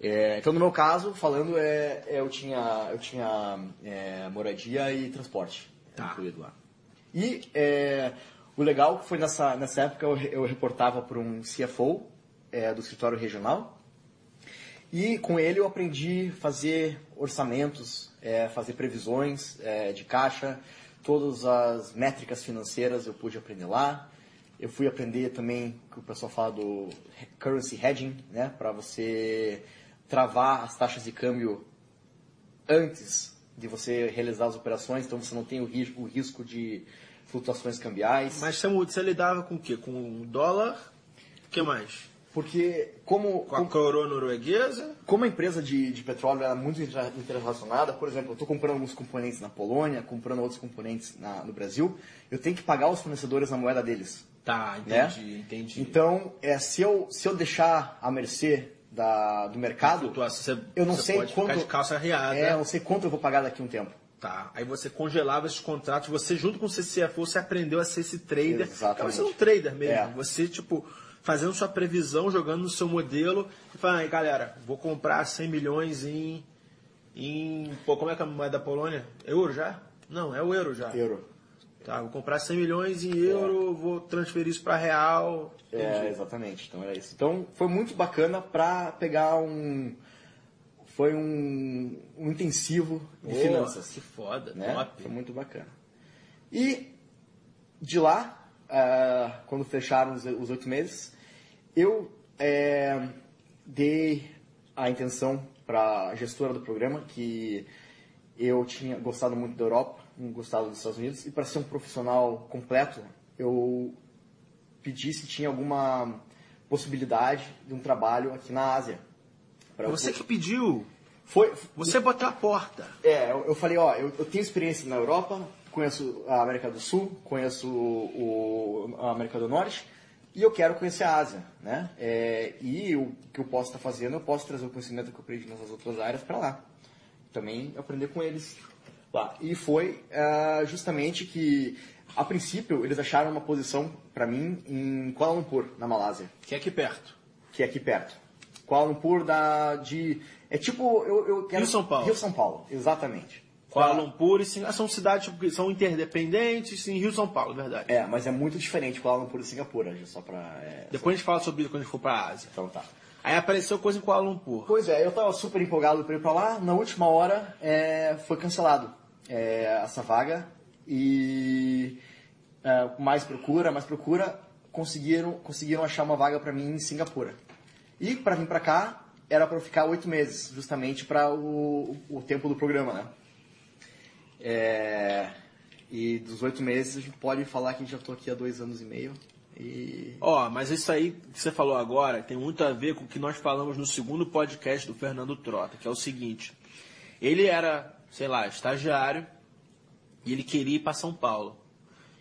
É, então no meu caso, falando, é, é eu tinha, eu tinha é, moradia e transporte tá. incluído lá. E é, o legal foi nessa, nessa época eu, eu reportava para um CFO é, do escritório regional. E com ele eu aprendi a fazer orçamentos, é, fazer previsões é, de caixa, todas as métricas financeiras eu pude aprender lá. Eu fui aprender também, que o pessoal fala do currency hedging, né, para você travar as taxas de câmbio antes de você realizar as operações, então você não tem o risco, o risco de flutuações cambiais. Mas você, você lidava com o quê? Com dólar? O que mais? Porque como... Com a coroa norueguesa? Como a empresa de, de petróleo é muito interrelacionada, por exemplo, eu estou comprando alguns componentes na Polônia, comprando outros componentes na, no Brasil, eu tenho que pagar os fornecedores na moeda deles. Tá, né? entendi, entendi. Então, é, se, eu, se eu deixar a mercê da, do mercado, você, eu não você sei pode quanto... ficar de calça riada. É, eu não sei quanto eu vou pagar daqui a um tempo. Tá. Aí você congelava esses contratos, você junto com o CCFO, você aprendeu a ser esse trader. Exatamente. Você é um trader mesmo. É. Você, tipo, fazendo sua previsão, jogando no seu modelo e falando, aí galera, vou comprar 100 milhões em. em pô, como é que é a moeda da Polônia? Euro já? Não, é o euro já. Euro. Tá, vou comprar 100 milhões em euro, vou transferir isso para real. É, exatamente. Então era isso. Então foi muito bacana para pegar um. Foi um, um intensivo de Pô, finanças. Que foda, né? top. Foi muito bacana. E de lá, ah, quando fecharam os, oito meses, eu eh, dei a intenção para a gestora do programa que eu tinha gostado muito da Europa, gostado dos Estados Unidos, e para ser um profissional completo, eu pedi se tinha alguma possibilidade de um trabalho aqui na Ásia. Eu Você po- que pediu, foi, você botou a porta. é, eu, eu falei, ó, eu, eu tenho experiência na Europa, conheço a América do Sul, conheço o, a América do Norte e eu quero conhecer a Ásia, né? É, e o que eu posso estar fazendo, eu posso trazer o conhecimento que eu aprendi nessas outras áreas para lá. Também aprender com eles lá. E foi ah, justamente que, a princípio, eles acharam uma posição para mim em Kuala Lumpur, na Malásia Que é aqui perto. que é aqui perto. Kuala Lumpur da de é tipo eu, eu quero Rio São Paulo. Rio São Paulo, exatamente. Kuala Lumpur e Singapura são cidades que são interdependentes em Rio São Paulo, verdade. É, mas é muito diferente Kuala Lumpur e Singapura, só pra é, Depois a gente fala sobre isso quando a gente for pra Ásia. então tá. Aí apareceu coisa em Kuala Lumpur. Pois é, eu tava super empolgado para ir pra lá. Na última hora é, foi cancelado é, essa vaga e é, mais procura, mais procura, conseguiram conseguiram achar uma vaga para mim em Singapura. E para vir para cá era para ficar oito meses, justamente para o, o tempo do programa, né? É, e dos oito meses a gente pode falar que já estou aqui há dois anos e meio e Ó, mas isso aí que você falou agora tem muito a ver com o que nós falamos no segundo podcast do Fernando Trota, que é o seguinte. Ele era, sei lá, estagiário e ele queria ir para São Paulo.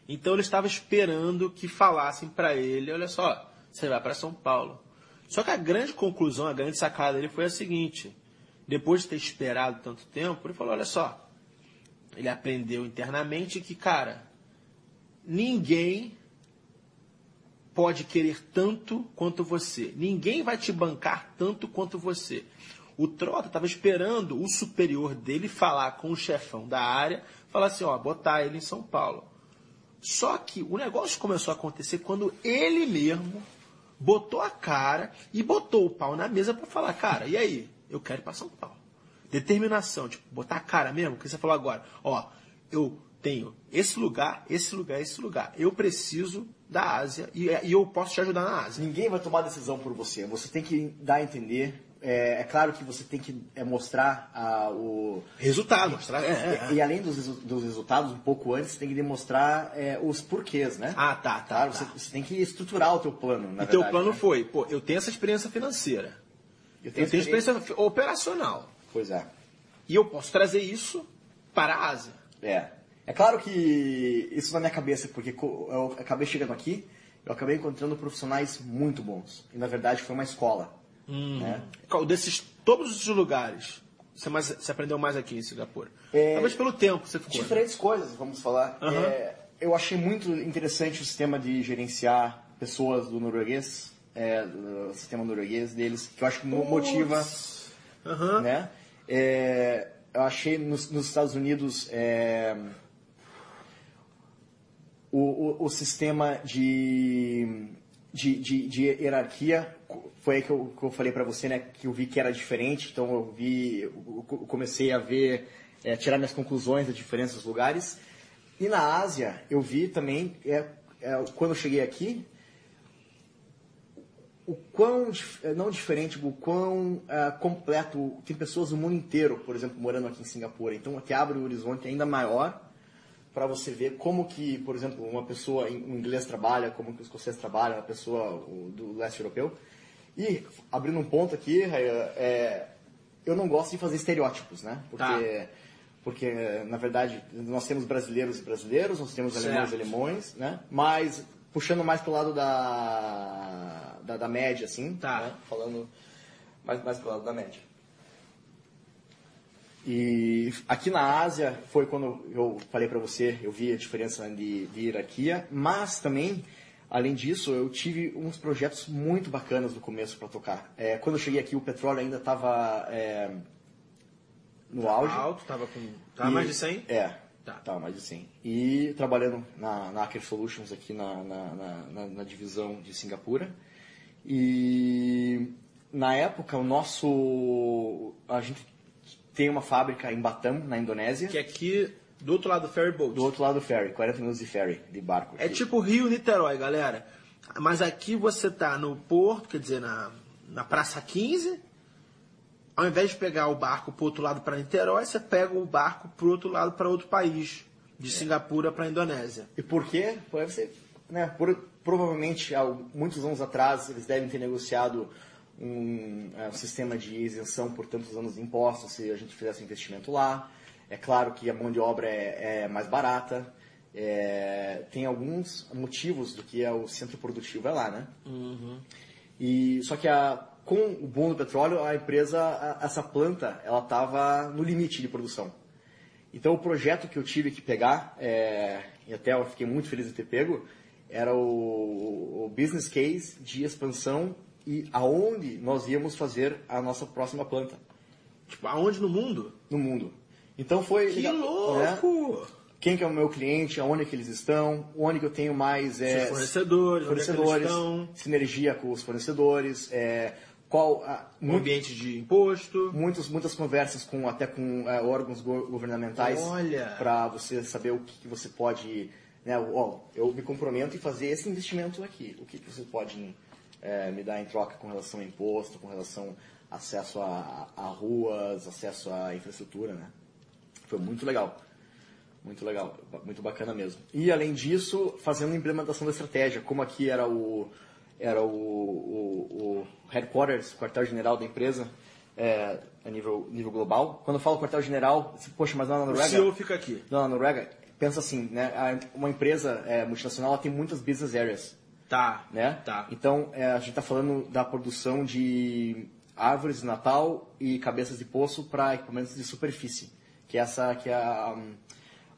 Então ele estava esperando que falassem para ele, olha só, você vai para São Paulo. Só que a grande conclusão, a grande sacada dele foi a seguinte: depois de ter esperado tanto tempo, ele falou, olha só, ele aprendeu internamente que, cara, ninguém pode querer tanto quanto você. Ninguém vai te bancar tanto quanto você. O Trota estava esperando o superior dele falar com o chefão da área, falar assim, ó, botar ele em São Paulo. Só que o negócio começou a acontecer quando ele mesmo botou a cara e botou o pau na mesa para falar, cara, e aí? Eu quero ir para São Paulo. Determinação, tipo, botar a cara mesmo, que você falou agora. Ó, eu tenho esse lugar, esse lugar, esse lugar. Eu preciso da Ásia e, e eu posso te ajudar na Ásia. Ninguém vai tomar decisão por você. Você tem que dar a entender. É, é claro que você tem que é, mostrar ah, o. Resultado, mostrar. É, é, é. E, além dos, dos resultados, um pouco antes, você tem que demonstrar é, os porquês, né? Ah, tá, tá. Claro, tá. Você, você tem que estruturar o teu plano, na e teu verdade, plano né? foi, pô, eu tenho essa experiência financeira. Eu Eu tenho experiência operacional. Pois é. E eu posso trazer isso para a Ásia. É. É claro que isso na minha cabeça, porque eu acabei chegando aqui, eu acabei encontrando profissionais muito bons. E na verdade foi uma escola. Né? Qual desses todos os lugares você, mais, você aprendeu mais aqui em Singapura? É, Talvez pelo tempo que você ficou. né? Diferentes coisas, vamos falar. Aham. É, eu achei muito interessante o sistema de gerenciar pessoas do norueguês, é, do sistema norueguês deles, que eu acho que mo- motiva, Aham. né? É, eu achei nos, nos Estados Unidos é, o, o, o sistema de, de, de, de hierarquia foi aí que eu, que eu falei para você, né? Que eu vi que era diferente, então eu vi, eu comecei a ver, é, tirar minhas conclusões das diferenças dos lugares. E na Ásia eu vi também, é, é, quando eu cheguei aqui, o quão, dif- não diferente, o quão ah, completo, tem pessoas do mundo inteiro, por exemplo, morando aqui em Singapura. Então, que abre um horizonte ainda maior para você ver como que, por exemplo, uma pessoa em um inglês trabalha, como que o escocês trabalha, uma pessoa do leste europeu. E, abrindo um ponto aqui, é, eu não gosto de fazer estereótipos, né? Porque, Tá. porque, na verdade, nós temos brasileiros e brasileiros, nós temos alemães e Certo. alemães, né? Mas, puxando mais pro lado da, da, da média, assim, Tá. né? Falando mais, mais pro lado da média. E aqui na Ásia foi quando eu falei para você, eu vi a diferença de, de hierarquia, mas também, além disso, eu tive uns projetos muito bacanas no começo para tocar. É, quando eu cheguei aqui, o petróleo ainda estava no auge. Alto, tava com. Tava E- mais de 100? É, Tá. tava mais de 100. E trabalhando na, na Aker Solutions aqui na, na, na- na- na divisão de Singapura. E na época o nosso. A gente tem uma fábrica em Batam, na Indonésia. Que é aqui do outro lado do ferry boat. Do outro lado do ferry, 40 minutos de ferry, de barco. É tipo Rio Niterói, galera. Mas aqui você tá no porto, quer dizer, na, na Praça 15. Ao invés de pegar o barco pro outro lado para Niterói, você pega o barco pro outro lado para outro país. De Singapura para Indonésia. E por quê? Pode ser, né, por- provavelmente, há muitos anos atrás, eles devem ter negociado um, é, um sistema de isenção por tantos anos de impostos se a gente fizesse investimento lá. É claro que a mão de obra é, é mais barata. É, tem alguns motivos do que é o centro produtivo é lá, né? E só que a, com o boom do petróleo, a empresa, a- essa planta, ela estava no limite de produção. Então o projeto que eu tive que pegar, é, e até eu fiquei muito feliz de ter pego, era o, o business case de expansão e aonde nós íamos fazer a nossa próxima planta Tipo, aonde no mundo? no mundo. Então foi Que legal, né? louco! Quem que é o meu cliente, aonde que eles estão, onde que eu tenho mais é, Seus fornecedores, onde é fornecedores, estão, sinergia com os fornecedores, é, qual a, o muito- ambiente de imposto. muitas muitas conversas com até com é, órgãos go- governamentais Olha! para você saber o que, que você pode né ó, eu me comprometo em fazer esse investimento aqui o que, que você pode é, me dar em troca com relação a imposto com relação a acesso a, a ruas acesso à infraestrutura né foi muito legal muito legal, muito bacana mesmo. E além disso, fazendo a implementação da estratégia, como aqui era o era o, o, o headquarters, quartel-general da empresa, é, a nível, nível global. Quando eu falo quartel-general, poxa, mas lá na O Noruega... CEO fica aqui. Lá na Noruega, pensa assim, né? Uma empresa é, multinacional ela tem muitas business areas, Tá. né? Tá. Então, é, a gente está falando da produção de árvores de Natal e cabeças de poço para equipamentos de superfície, que é essa que é a, um,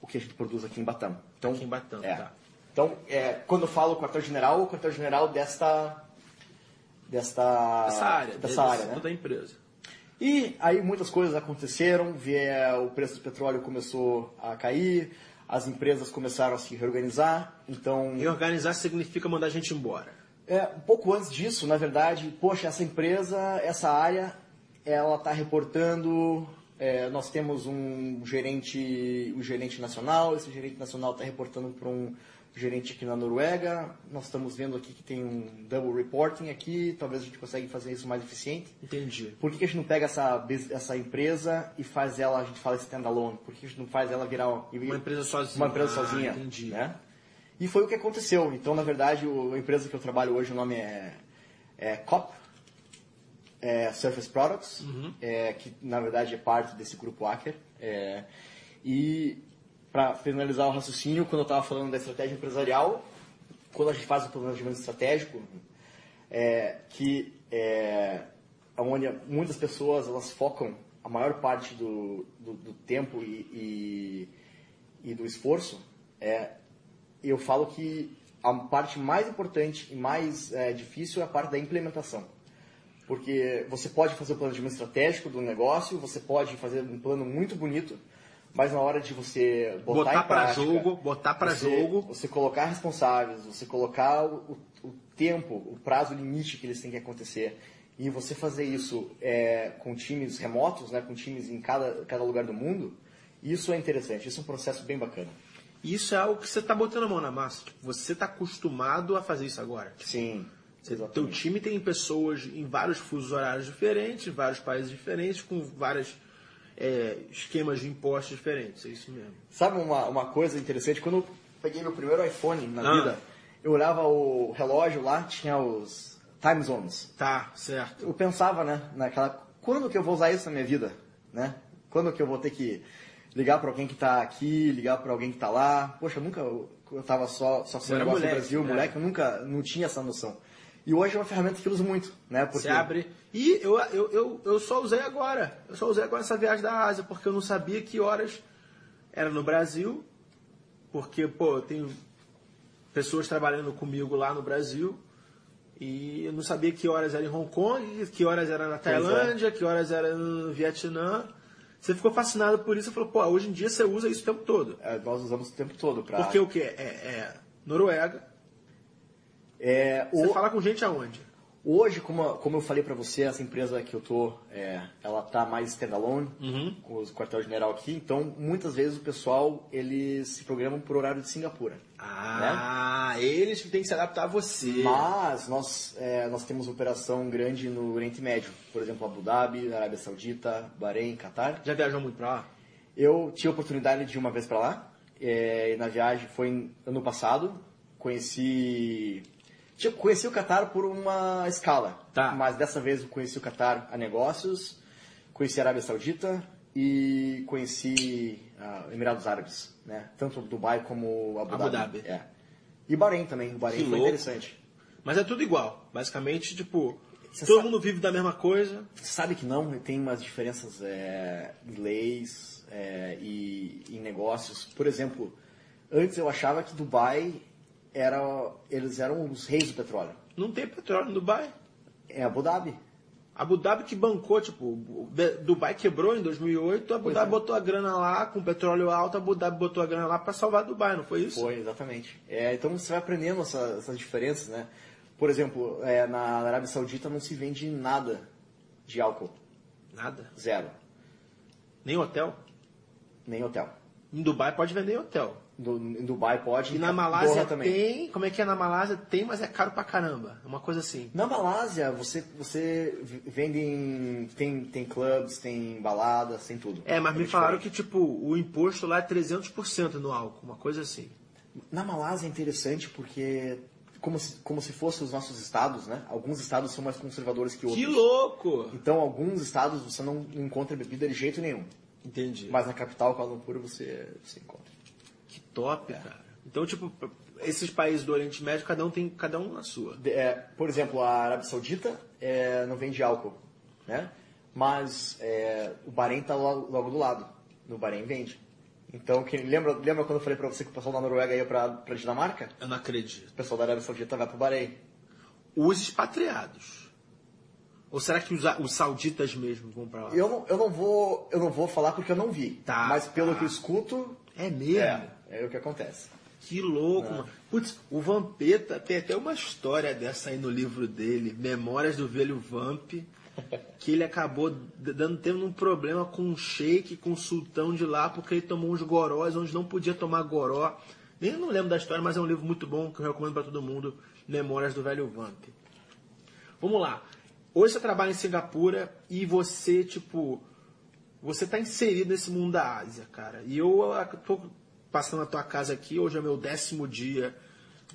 o que a gente produz aqui em Batam. Então, Aqui em Batam, é. tá. Então, é, quando eu falo quartel-general, o quartel-general desta desta Essa área. dessa área, né? setor da empresa. E aí muitas coisas aconteceram, o preço do petróleo começou a cair, as empresas começaram a se reorganizar, então E organizar significa mandar a gente embora. é, um pouco antes disso, na verdade, poxa, essa empresa, essa área, ela está reportando. é, nós temos um gerente, um gerente nacional. Esse gerente nacional está reportando para um gerente aqui na Noruega. Nós estamos vendo aqui que tem um double reporting aqui. Talvez a gente consiga fazer isso mais eficiente. Entendi. Por que, a gente não pega essa, essa empresa e faz ela, a gente fala standalone? Por que a gente não faz ela virar Uma empresa sozinha. uma empresa Ah, sozinha, entendi. né? E foi o que aconteceu. Então, na verdade, a empresa que eu trabalho hoje, o nome é, é COP, é Surface Products, Uhum. é, que na verdade é parte desse grupo Aker. É, e para finalizar o raciocínio, quando eu estava falando da estratégia empresarial, quando a gente faz o planejamento estratégico, é, que é onde muitas pessoas elas focam a maior parte do, do, do tempo e, e, e do esforço, é, eu falo que a parte mais importante e mais é, difícil é a parte da implementação. Porque você pode fazer o planejamento estratégico do negócio, você pode fazer um plano muito bonito, mas na hora de você botar, Botar prática, jogo, botar você- jogo. Você colocar responsáveis, você colocar o, o tempo, o prazo limite que eles têm que acontecer. E você fazer isso é, com times remotos, né, com times em cada, cada lugar do mundo, isso é interessante. Isso é um processo bem bacana. Isso é algo que você tá botando a mão na massa. Tipo, você tá acostumado a fazer isso agora. Sim. Você- Teu time tem pessoas em vários fusos horários diferentes, vários países diferentes, com vários é, esquemas de impostos diferentes. É isso mesmo. Sabe uma, uma coisa interessante? Quando eu peguei meu primeiro iPhone na Ah. vida, eu olhava o relógio lá, tinha os time zones. Tá, certo. Eu pensava, né, naquela... Quando que eu vou usar isso na minha vida? Né? Quando que eu vou ter que ligar para alguém que tá aqui, ligar para alguém que tá lá? Poxa, eu nunca... Eu eu tava só, só com negócio moleque, no Brasil, né? moleque, eu nunca não tinha essa noção. E hoje é uma ferramenta que eu uso muito, né? Porque Você abre. E eu, eu, eu, eu só usei agora. Eu só usei agora essa viagem da Ásia, porque eu não sabia que horas era no Brasil. Porque, pô, eu tenho pessoas trabalhando comigo lá no Brasil. E eu não sabia que horas era em Hong Kong, que horas era na é. Tailândia, que horas era no Vietnã. Você ficou fascinado por isso e falou, pô, hoje em dia você usa isso o tempo todo. é, nós usamos o tempo todo para... Porque o que? É, é Noruega. É, Você o- fala com gente aonde? Hoje, como, como eu falei para você, essa empresa que eu tô, é, ela tá mais standalone, Uhum. com os quartel-general aqui, então muitas vezes o pessoal, eles se programam por horário de Singapura. Ah, eles que têm que se adaptar a você. Mas nós, é, nós temos operação grande no Oriente Médio, por exemplo, Abu Dhabi, Arábia Saudita, Bahrein, Catar. Já viajou muito pra lá? Eu tive a oportunidade de ir uma vez para lá, é, na viagem foi ano passado, conheci... Tipo, conheci o Catar por uma escala, Tá. mas dessa vez eu conheci o Catar a negócios, conheci a Arábia Saudita e conheci ah, Emirados Árabes, né? Tanto Dubai como Abu, Abu Dhabi. É. E Bahrein também, o Bahrein Que foi louco. interessante. Mas é tudo igual. Basicamente, tipo, Você todo sabe- mundo vive da mesma coisa. Sabe que não, tem umas diferenças é, em leis é, e em negócios. Por exemplo, antes eu achava que Dubai era, eles eram os reis do petróleo. Não tem petróleo no Dubai. É Abu Dhabi. Abu Dhabi que bancou, tipo, Dubai quebrou em 2008, Abu Pois Dhabi é. botou a grana lá, com petróleo alto, Abu Dhabi botou a grana lá pra salvar Dubai, não foi isso? Foi, exatamente. É, então você vai aprendendo essa- essas diferenças, né? Por exemplo, é, na Arábia Saudita não se vende nada de álcool. Nada. Zero. Nem hotel. Nem hotel. Em Dubai pode vender em hotel. Do- em Dubai pode. E na Malásia também. tem. Como é que é na Malásia? Tem, mas é caro pra caramba. É uma coisa assim. Na Malásia, você, você vende em, tem, tem clubs, tem baladas, tem tudo. É, mas me diferente. falaram que, tipo, o imposto lá é 300% no álcool, uma coisa assim. Na Malásia é interessante porque, como se, como se fossem os nossos estados, né? Alguns estados são mais conservadores que outros. Que louco! Então, alguns estados você não encontra bebida de jeito nenhum. Entendi. Mas na capital, Kuala Lumpur, você, você encontra. Que top, cara. Então, tipo, esses países do Oriente Médio, cada um tem cada um na sua. É, por exemplo, a Arábia Saudita é, não vende álcool, né? Mas é, o Bahrein está logo, logo do lado. No Bahrein vende. Então, quem, lembra, lembra quando eu falei para você que o pessoal da Noruega ia para Dinamarca? Eu não acredito. O pessoal da Arábia Saudita vai para o Bahrein. Os expatriados. Ou será que os, os sauditas mesmo vão pra lá? Eu não, eu não vou eu não vou falar porque eu não vi. Tá, mas pelo tá. que eu escuto, É mesmo? é, é o que acontece. Que louco, mano. Putz, o Vampeta tem até uma história dessa aí no livro dele, Memórias do Velho Vamp, que ele acabou dando tendo um problema com um sheik, com um sultão de lá, porque ele tomou uns gorós onde não podia tomar goró. Nem não lembro da história, mas é um livro muito bom que eu recomendo pra todo mundo, Memórias do Velho Vamp. Vamos lá. Hoje você trabalha em Singapura e você, tipo, você tá inserido nesse mundo da Ásia, cara. E eu tô passando na tua casa aqui, hoje é meu décimo dia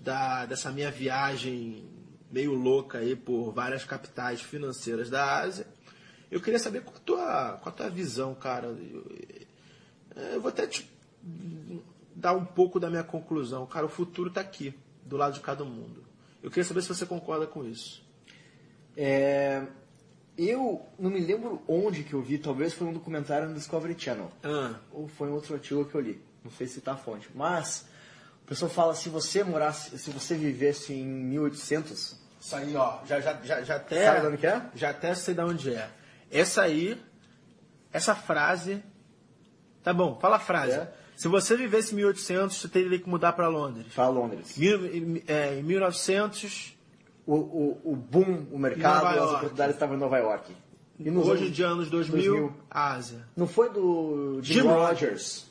da, dessa minha viagem meio louca aí por várias capitais financeiras da Ásia. Eu queria saber qual a tua, qual a tua visão, cara. Eu, eu vou até te dar um pouco da minha conclusão. Cara, o futuro tá aqui, do lado de cada mundo. Eu queria saber se você concorda com isso. É, eu não me lembro onde que eu vi, talvez foi um documentário no Discovery Channel. Ah, Ou foi um outro artigo que eu li. Não sei citar a fonte. Mas o pessoal fala, se você morasse, se você vivesse em 1800, Isso aí, ó, já, já, já, já até. Sabe de onde que é? Já até sei de onde é. Essa aí, essa frase Tá bom, fala a frase. É. Se você vivesse em 1800, você teria que mudar para Londres. Para Londres. Mil- em- é, em 1900, O, o, o boom, o mercado, as oportunidades estavam em Nova York. E hoje anos- de anos 2000, 2000. Ásia. Não foi do Jim, Jim Rogers,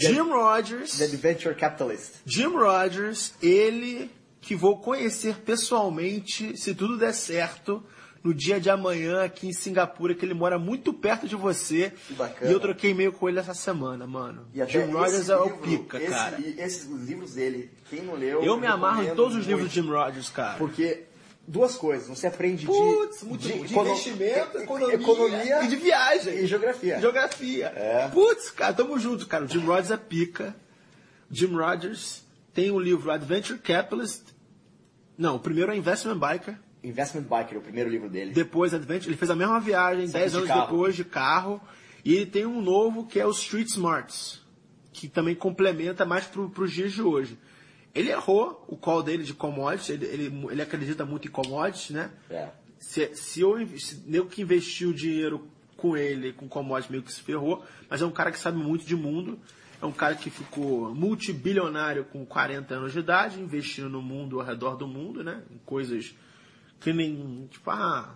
Jim Rogers, The Venture Capitalist. Jim Rogers, ele que vou conhecer pessoalmente, se tudo der certo, no dia de amanhã aqui em Singapura, que ele mora muito perto de você. Que bacana. E eu troquei e-mail com ele essa semana, mano. E até Jim Rogers é o pica, esse cara. li- esses livros dele, quem não leu... Eu me amarro em todos os livros de Jim Rogers, cara. Porque duas coisas, você aprende Putz, de, muito de. De investimento, economia, economia e de viagem. e geografia. Geografia. É. Putz, cara, tamo junto, cara. O Jim Rogers é pica. Jim Rogers tem o livro Adventure Capitalist. Não, o primeiro é Investment Biker. Investment Biker, o primeiro livro dele. Depois Adventure, ele fez a mesma viagem Só que 10 de anos depois de carro. E ele tem um novo que é o Street Smarts, que também complementa mais para os dias de hoje. Ele errou o call dele de commodities, ele, ele, ele acredita muito em commodities, né? É. Se, se eu se, eu que investiu dinheiro com ele, com commodities, meio que se ferrou, mas é um cara que sabe muito de mundo. É um cara que ficou multibilionário com 40 anos de idade, investindo no mundo, ao redor do mundo, né? Em coisas que nem, tipo, ah,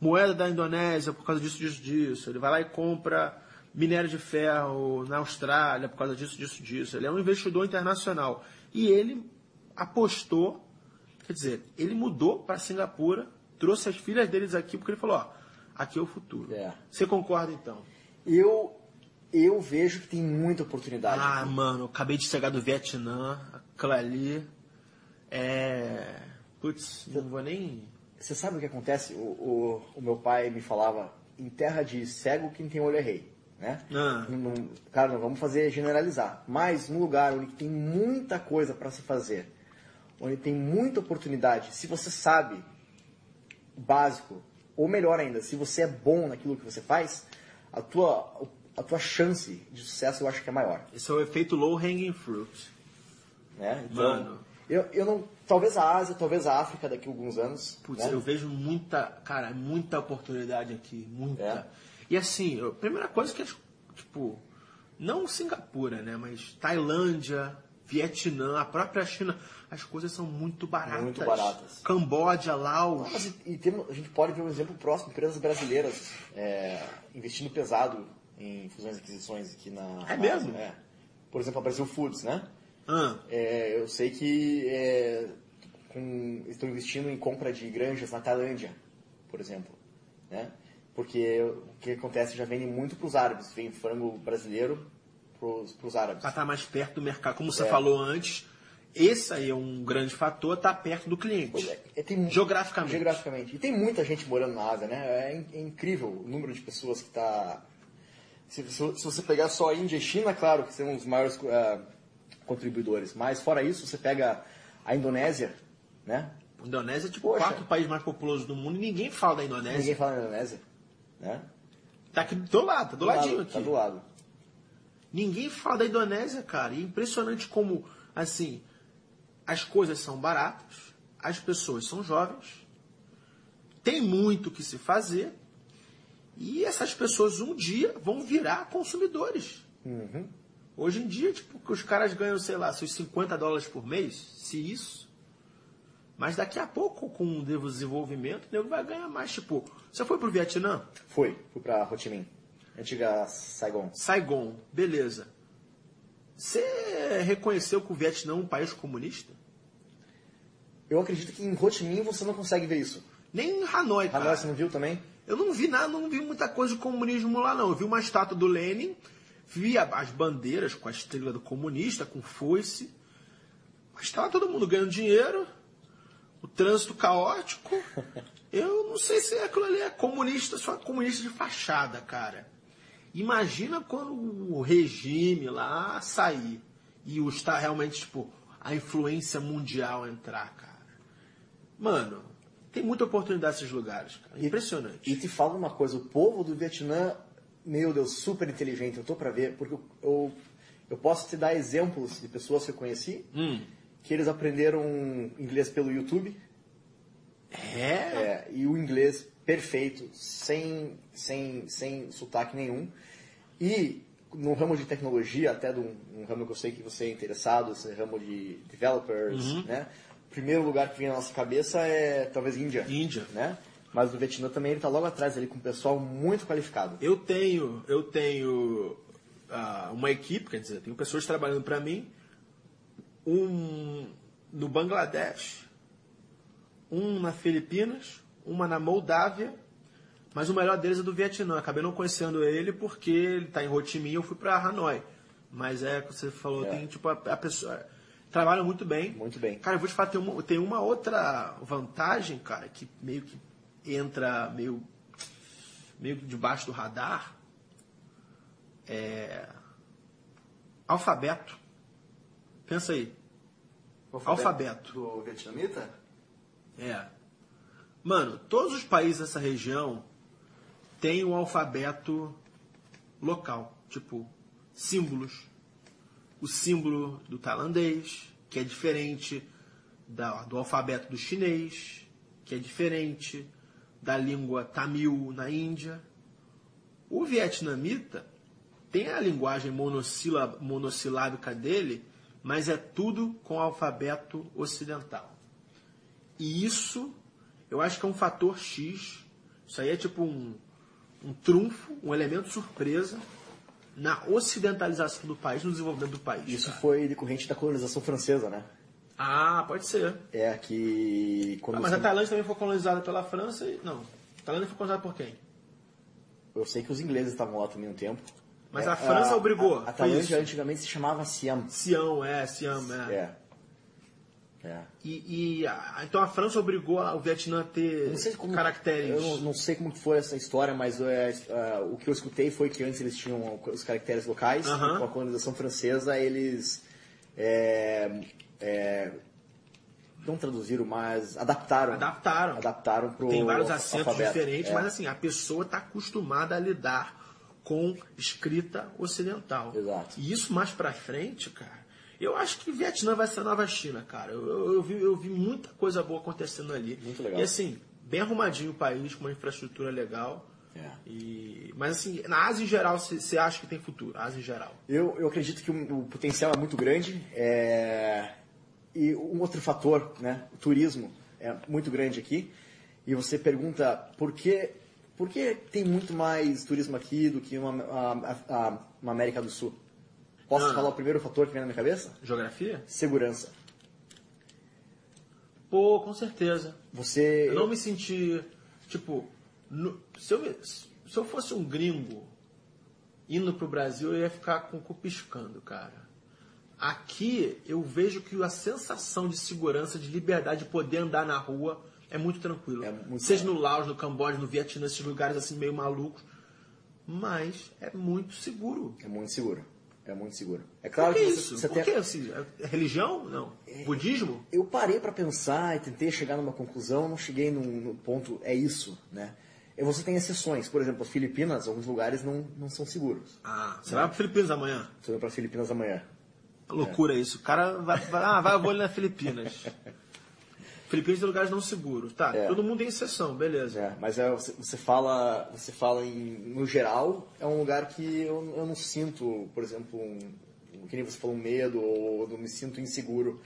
moeda da Indonésia por causa disso, disso, disso. Ele vai lá e compra minério de ferro na Austrália por causa disso, disso, disso. Ele é um investidor internacional. E ele apostou, quer dizer, ele mudou para Singapura, trouxe as filhas deles aqui, porque ele falou, ó, aqui é o futuro. É. Você concorda então? Eu, eu vejo que tem muita oportunidade. Ah, aqui. mano, acabei de chegar do Vietnã, aquela ali é... Putz, não vou nem... Você sabe o que acontece? O, o, o meu pai me falava, em terra de cego quem tem olho é rei. Né? Ah. Não- não- cara, não vamos fazer generalizar. Mas num lugar onde tem muita coisa para se fazer, onde tem muita oportunidade, se você sabe o básico, ou melhor ainda, se você é bom naquilo que você faz, a tua, a tua chance de sucesso eu acho que é maior. Esse é o efeito low hanging fruit. Né? Então, Mano. Eu, eu não. Talvez a Ásia, talvez a África daqui a alguns anos. Putz, né? eu vejo muita, cara, muita oportunidade aqui, muita. É. E assim, a primeira coisa que é, tipo, não Singapura, né, mas Tailândia, Vietnã, a própria China, as coisas são muito baratas. Muito baratas. Camboja, Laos. Mas, e, e temos- a gente pode ver um exemplo próximo, empresas brasileiras é, investindo pesado em fusões e aquisições aqui na. É mesmo? É. Por exemplo, a Brasil Foods, né? Ah, É, eu sei que é, com- estão investindo em compra de granjas na Tailândia, por exemplo. Né? Porque o que acontece já vende muito para os árabes, vem frango brasileiro para os árabes. pra estar mais perto do mercado, como você É. falou antes, esse aí é um grande fator, estar perto do cliente. É, é, tem Geograficamente. Geograficamente. E tem muita gente morando na Ásia, né? É, in- é incrível o número de pessoas que está. Se, se- se você pegar só a Índia e China, claro que são os maiores ah, contribuidores. Mas fora isso, você pega a Indonésia, né? Indonésia é tipo Poxa. o quarto país mais populoso do mundo e ninguém fala da Indonésia. Ninguém fala na Indonésia, né? Tá aqui do teu lado, tá do ladinho lado, aqui. Tá do lado. Ninguém fala da Indonésia, cara. E é impressionante como, assim, as coisas são baratas, as pessoas são jovens, tem muito o que se fazer, e essas pessoas um dia vão virar consumidores. Uhum. Hoje em dia, tipo, que os caras ganham, sei lá, seus 50 dólares por mês, se isso. Mas daqui a pouco, com o desenvolvimento, o nego vai ganhar mais. Tipo, você foi pro Vietnã? Foi, fui pra Ho Chi Minh, antiga Saigon. Saigon, beleza. Você reconheceu que o Vietnã é um país comunista? Eu acredito que em Ho Chi Minh você não consegue ver isso. Nem em Hanoi, cara. Hanoi, você não viu também? Eu não vi nada, não vi muita coisa de comunismo lá, não. Eu vi uma estátua do Lenin, vi as bandeiras com a estrela do comunista, com foice. Mas estava todo mundo ganhando dinheiro, o trânsito caótico. Eu não sei se aquilo ali é comunista, só comunista de fachada, cara. Imagina quando o regime lá sair e o está realmente, tipo, a influência mundial entrar, cara. Mano, tem muita oportunidade nesses lugares, cara. Impressionante. E te falo uma coisa, o povo do Vietnã, meu Deus, super inteligente, eu tô pra ver, porque eu, eu, eu posso te dar exemplos de pessoas que eu conheci, Hum. Que eles aprenderam inglês pelo YouTube, É? é, e o inglês perfeito, sem, sem, sem sotaque nenhum. E no ramo de tecnologia, até de um, um ramo que eu sei que você é interessado, esse ramo de developers, Uhum. né? O primeiro lugar que vem na nossa cabeça é talvez Índia. Índia. Né? Mas o Vietnã também ele está logo atrás ali com um pessoal muito qualificado. Eu tenho, eu tenho ah, uma equipe, quer dizer, tenho pessoas trabalhando para mim, um no Bangladesh, um na Filipinas, uma na Moldávia, mas o melhor deles é do Vietnã. Acabei não conhecendo ele porque ele está em Ho Chi Minh e eu fui para Hanoi. Mas é que você falou, É. tem tipo a, a pessoa trabalha muito bem. Muito bem. Cara, eu vou te falar, tem uma, tem uma outra vantagem, cara, que meio que entra meio, meio que debaixo do radar. É. Alfabeto. Pensa aí. Alfabeto. Do vietnamita? É. Mano, todos os países dessa região têm um alfabeto local. Tipo, símbolos. O símbolo do tailandês, que é diferente da- do alfabeto do chinês, que é diferente da língua tamil na Índia. O vietnamita tem a linguagem monossílaba- monossilábica dele, mas é tudo com alfabeto ocidental. E isso, eu acho que é um fator X. Isso aí é tipo um, um trunfo, um elemento surpresa na ocidentalização do país, no desenvolvimento do país. Isso cara. foi decorrente da colonização francesa, né? Ah, pode ser. É que Ah, mas você- a Tailândia também foi colonizada pela França e. Não. A Tailândia foi colonizada por quem? eu sei que os ingleses estavam lá também um tempo. Mas É, a França obrigou, A, a Tailândia antigamente se chamava Siam. Sião, é, Siam, é. É. É. E, e a- então a França obrigou o Vietnã a ter Não sei como, caracteres. Eu não, não sei como foi essa história, mas é, é, o que eu escutei foi que antes eles tinham os caracteres locais, Aham. e com a colonização francesa eles é, não traduziram, mas adaptaram. Adaptaram. Adaptaram pro Tem vários acentos alfabeto. diferentes, É. mas assim, a pessoa está acostumada a lidar com escrita ocidental. Exato. E isso mais pra frente, cara, eu acho que Vietnã vai ser a nova China, cara. Eu, eu- eu vi, eu vi muita coisa boa acontecendo ali. Muito legal. E assim, bem arrumadinho o país, com uma infraestrutura legal. É. E, mas assim, na Ásia em geral, você acha que tem futuro? Ásia em geral. Eu, eu acredito que o, o potencial é muito grande. é, E um outro fator, né, o turismo, é muito grande aqui. E você pergunta por que, por que tem muito mais turismo aqui do que uma, a- a- uma América do Sul? Posso Ah. falar o primeiro fator que vem na minha cabeça? Geografia? Segurança. Pô, com certeza. Você. Eu não me senti, tipo, no- se, eu, se eu fosse um gringo indo pro Brasil, eu ia ficar com o cu piscando, cara. Aqui eu vejo que a sensação de segurança, de liberdade, de poder andar na rua é muito tranquilo. É muito Seja no Laos, no Camboja, no Vietnã, esses lugares assim meio malucos. Mas é muito seguro. É muito seguro. É muito seguro. É Por claro que que, você, isso? você Por tem. que assim? É religião? Não. Budismo? Eu parei pra pensar e tentei chegar numa conclusão, não cheguei num, num ponto, é isso, né? E você tem exceções, por exemplo, as Filipinas, alguns lugares não, não são seguros. Ah, você vai para Filipinas amanhã? Você vai para as Filipinas amanhã. Loucura isso. O cara vai, vai, ah, vai, eu vou ali nas Filipinas. Filipinas tem lugares não seguros. Tá, É. todo mundo tem exceção, beleza. É, mas é, você, você fala, você fala em, no geral, é um lugar que eu, eu não sinto, por exemplo, um, que nem você falou, um medo ou não me sinto inseguro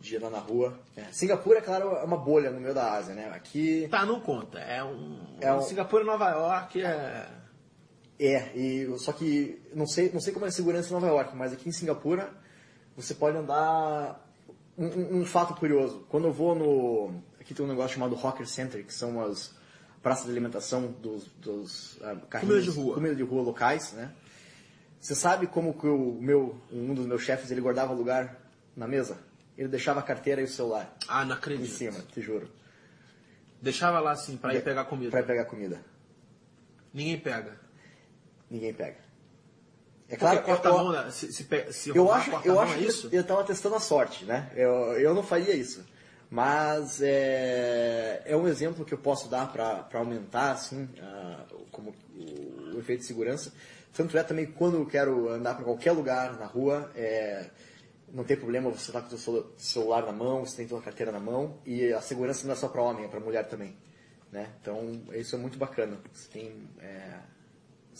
de andar na rua. É, Singapura, é claro, é uma bolha no meio da Ásia, né? Aqui Tá, não conta. É um. É um- Singapura e Nova York é. é, e, só que não sei, não sei como é a segurança em Nova York, mas aqui em Singapura você pode andar. Um, um- fato curioso, quando eu vou no. Aqui tem um negócio chamado Hawker Center, que são as praças de alimentação dos, dos ah, carrinhos- Comida de rua. comida de rua locais, né? Você sabe como que o meu, um dos meus chefes ele guardava lugar na mesa? Ele deixava a carteira e o celular Ah, não em acredito. cima, te juro. Deixava lá assim, pra ir pegar comida. Pra pegar comida. Ninguém pega. Ninguém pega. É Claro, claro corta eu- a mão, né? se, se, se Eu acho, corta a eu acho é que isso? eu estava testando a sorte, né? Eu, eu não faria isso. Mas é, é um exemplo que eu posso dar para aumentar assim, a- como o, o efeito de segurança. Tanto é também quando eu quero andar para qualquer lugar na rua, é, não tem problema você estar com o seu celular na mão, você tem tua carteira na mão e a segurança não é só para homem, é para mulher também. Né? Então isso é muito bacana. Você tem, é,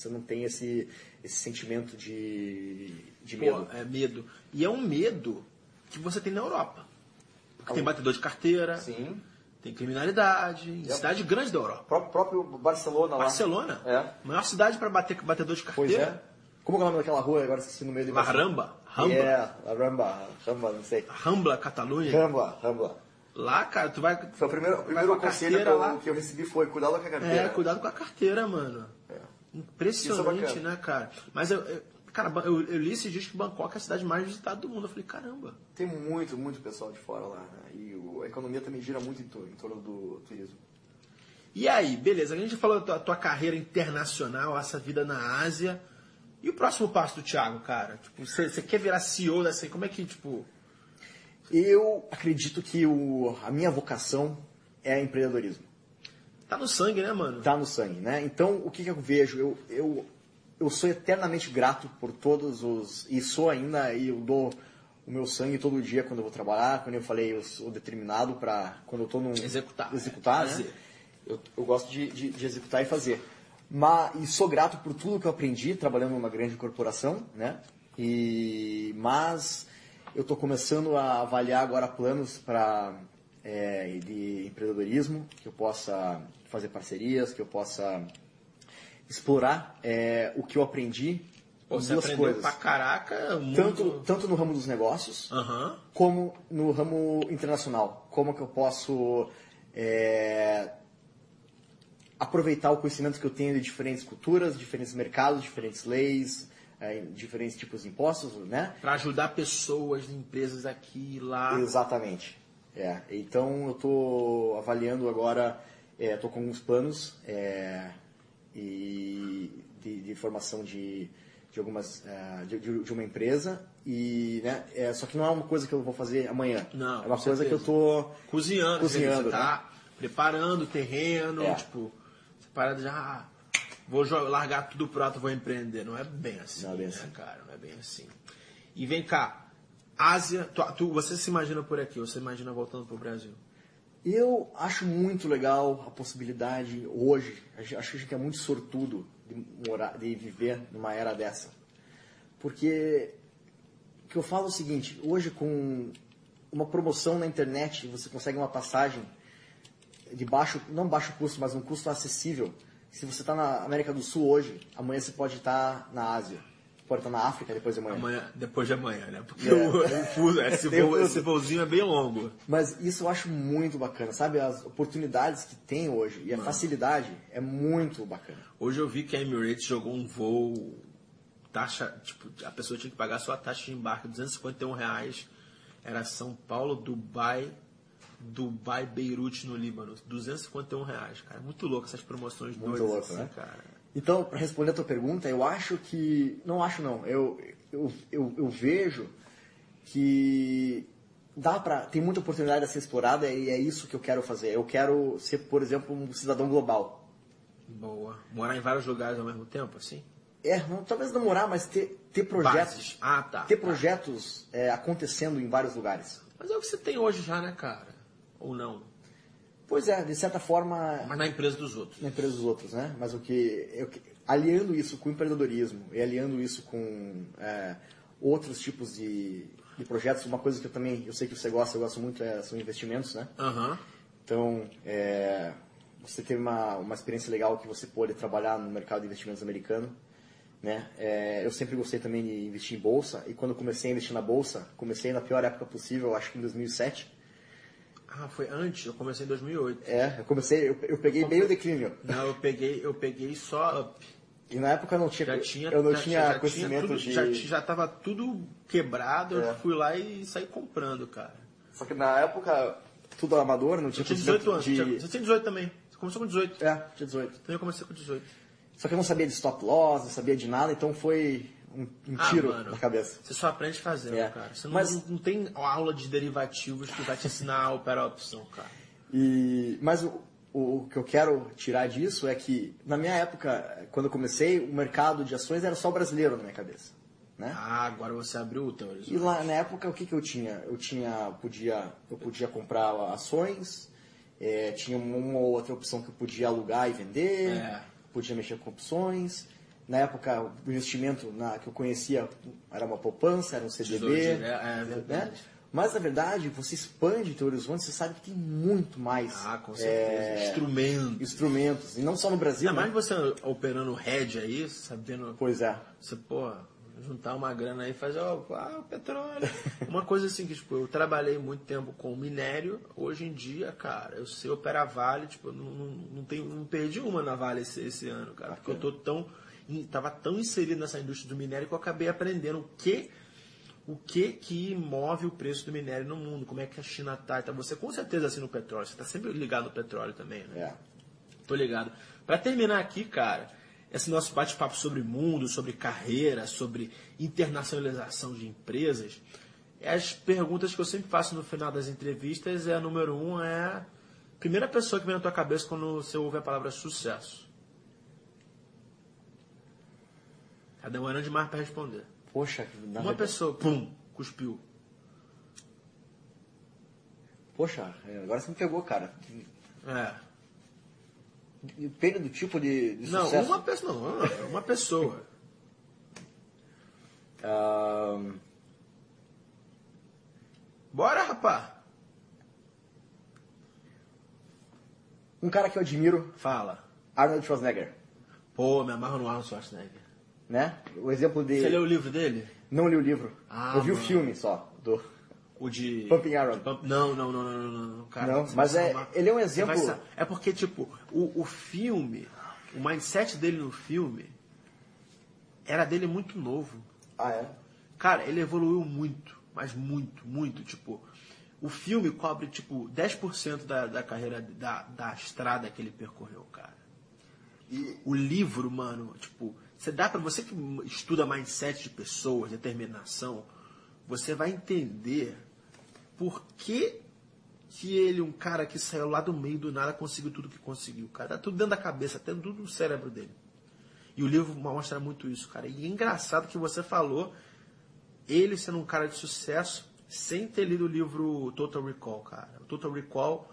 Você não tem esse, esse sentimento de, de Pô, medo. é medo. E é um medo que você tem na Europa. Porque tem batedor de carteira, Sim. tem criminalidade, em cidade grande da Europa. O próprio, Barcelona lá. Barcelona, É. maior cidade para bater batedor de Pois carteira. é. Como é o nome daquela rua? Agora esqueci no meio de La Ramba, Rambla, É, La Ramba, Ramba, não sei. Rambla, Catalunha. Rambla, Rambla. Lá, cara, tu vai. Foi o primeiro, o primeiro conselho que eu, lá. que eu recebi foi cuidado com a carteira. É, cuidado com a carteira, mano. Impressionante, é né, cara? Mas eu, eu- cara, eu, eu li esses dias que Bangkok é a cidade mais visitada do mundo. Eu falei, caramba. Tem muito, muito pessoal de fora lá, né? E o- a economia também gira muito em torno, em torno do turismo. E aí, beleza, a gente falou da tua, tua carreira internacional, essa vida na Ásia. E o próximo passo do Thiago, cara? Tipo, você você quer virar CEO dessa aí? Como é que, tipo. Eu acredito que o, a minha vocação é empreendedorismo. Tá no sangue, né, mano? Tá no sangue, né? Então, o que, que eu vejo? Eu, eu, eu sou eternamente grato por todos os... E sou ainda, e eu dou o meu sangue todo dia quando eu vou trabalhar. Quando eu falei, eu sou determinado para... Quando eu tô num... Executar, Executar, é, né? fazer. Eu, eu gosto de, de, de executar e fazer. Mas, e sou grato por tudo que eu aprendi trabalhando numa grande corporação, né? E, mas eu estou começando a avaliar agora planos para de empreendedorismo, que eu possa fazer parcerias, que eu possa explorar é, o que eu aprendi Pô, você duas aprendeu coisas. pra caraca, muito... Tanto, tanto no ramo dos negócios, como no ramo internacional. Como que eu posso é, aproveitar o conhecimento que eu tenho de diferentes culturas, diferentes mercados, diferentes leis, é, diferentes tipos de impostos, né? Pra ajudar pessoas, empresas aqui e lá. Exatamente. É, então eu estou avaliando agora, estou com alguns planos é, e de, de formação de, de algumas é, de, de- uma empresa e né, é, só que não é uma coisa que eu vou fazer amanhã. Não, é uma coisa que eu estou Cozinhando, Cozinhando, você tá preparando o terreno, É. tipo, você para de já, ah, vou jo- largar tudo pronto, vou empreender. Não é bem assim, Não é bem né, assim. cara? Não é bem assim. E vem cá, Ásia, tu, tu- você se imagina por aqui, você imagina voltando pro Brasil? Eu acho muito legal a possibilidade hoje, acho que a gente é muito sortudo de, morar, de viver numa era dessa. Porque o que eu falo é o seguinte, hoje com uma promoção na internet, você consegue uma passagem de baixo, não baixo custo, mas um custo acessível. Se você está na América do Sul hoje, amanhã você pode estar na Ásia, estar na África depois de amanhã. Amanhã, depois de amanhã, né? Porque É. o, o fuso- esse, Tem o voo, esse voozinho é bem longo. Mas isso eu acho muito bacana, sabe? As oportunidades que tem hoje e a facilidade é muito bacana. Hoje eu vi que a Emirates jogou um voo, taxa, tipo, a pessoa tinha que pagar sua taxa de embarque, 251 reais. Era São Paulo, Dubai, Dubai, Beirute no Líbano, 251 reais, cara. Muito louco essas promoções Muito doidas, louco, assim, né? cara. Então, para responder a tua pergunta, eu acho que. Não acho, não. Eu, eu, eu, eu vejo que dá pra. Tem muita oportunidade a ser explorada e é isso que eu quero fazer. Eu quero ser, por exemplo, um cidadão global. Boa. Morar em vários lugares ao mesmo tempo, assim? É, não, talvez não morar, mas ter, ter projetos. Bases. Ah, tá. Ter tá. projetos é, acontecendo em vários lugares. Mas é o que você tem hoje já, né, cara? Ou não? Pois é, de certa forma, Mas na empresa dos outros. na empresa dos outros, né? Mas o que, eu, aliando isso com empreendedorismo e aliando isso com é, outros tipos de, de projetos, uma coisa que eu também, eu sei que você gosta, eu gosto muito, é, são investimentos, né? Aham. Então, é, você teve uma, uma experiência legal que você pôde trabalhar no mercado de investimentos americano, né? É, eu sempre gostei também de investir em bolsa e quando comecei a investir na bolsa, comecei na pior época possível, acho que em 2007. Ah, foi antes, eu comecei em 2008. É, eu comecei, eu, eu peguei meio declínio. Não, eu peguei, eu peguei só up. E na época eu não tinha, Já tinha, eu não já, tinha já conhecimento tudo, de... já, já tava tudo quebrado, É. eu fui lá e saí comprando, cara. Só que na época, tudo amador, não Eu tinha tinha 18 anos, de... tinha- você tinha 18 também. Você começou com 18. É, tinha 18. Então eu comecei com 18. Só que eu não sabia de stop loss, não sabia de nada, então foi um, um Ah, tiro mano. na cabeça. Você só aprende fazendo, É. cara. Você não, Mas- não tem aula de derivativos que vai te ensinar a operar a opção, cara. E, mas o, o que eu quero tirar disso é que, na minha época, quando eu comecei, o mercado de ações era só brasileiro na minha cabeça. Né? Ah, agora você abriu o teu E horizonte. lá na época o que, que eu tinha? Eu tinha podia eu podia comprar ações, eh, tinha uma ou outra opção que eu podia alugar e vender, É. podia mexer com opções, Na época, o investimento na, que eu conhecia era uma poupança, era um CDB. é, é né? Mas, na verdade, você expande teu horizonte, você sabe que tem muito mais Ah, com certeza. é, Instrumento. instrumentos. E não só no Brasil, Ainda né? mais você operando head aí, sabendo. Pois é. Você, pô, juntar uma grana aí e fazer, ó, ah, o petróleo. uma coisa assim que, tipo, eu trabalhei muito tempo com minério, hoje em dia, cara, eu sei operar Vale, tipo, não, não, não, tenho, não perdi uma na Vale esse, esse ano, cara, porque eu tô tão. In- Tava tão inserido nessa indústria do minério que eu acabei aprendendo o que. O que que move o preço do minério no mundo? Como é que a China tá? Então você com certeza assim no petróleo, você tá sempre ligado no petróleo também, né? É. Tô ligado. Pra terminar aqui, cara, esse nosso bate-papo sobre mundo, sobre carreira, sobre internacionalização de empresas, as perguntas que eu sempre faço no final das entrevistas é a número um é a primeira pessoa que vem na tua cabeça quando você ouve a palavra sucesso. Tá demorando demais pra responder. Poxa, Uma verdade- pessoa, pum, cuspiu. Poxa, é, agora você me pegou, cara. É. Depende do tipo de, de Não, sucesso. uma pessoa, não, uma pessoa. Ahn, Bora, rapá. um cara que eu admiro, Fala. Arnold Schwarzenegger, Pô, me amarro no Arnold Schwarzenegger. Né? O exemplo de... Você leu o livro dele? Não li o livro. Ah, eu vi o mano. filme só. Do... O de. Pumping Iron. Pump- Não, não, não, não, não, não, cara. Não, mas é- ele é um exemplo- vai É porque, tipo, o, o filme, o mindset dele no filme era dele muito novo. Ah, é? Cara, ele evoluiu muito, mas muito, muito. Tipo, o filme cobre, tipo, 10% da, da carreira, da, da estrada que ele percorreu, cara. E, O livro, mano, tipo, você dá pra você que estuda mindset de pessoas, determinação, você vai entender por que que ele, um cara que saiu lá do meio do nada, conseguiu tudo que conseguiu, cara. Tá tudo dentro da cabeça, até tudo no cérebro dele. E o livro mostra muito isso, cara. E é engraçado que você falou ele sendo um cara de sucesso sem ter lido o livro Total Recall, cara. O Total Recall,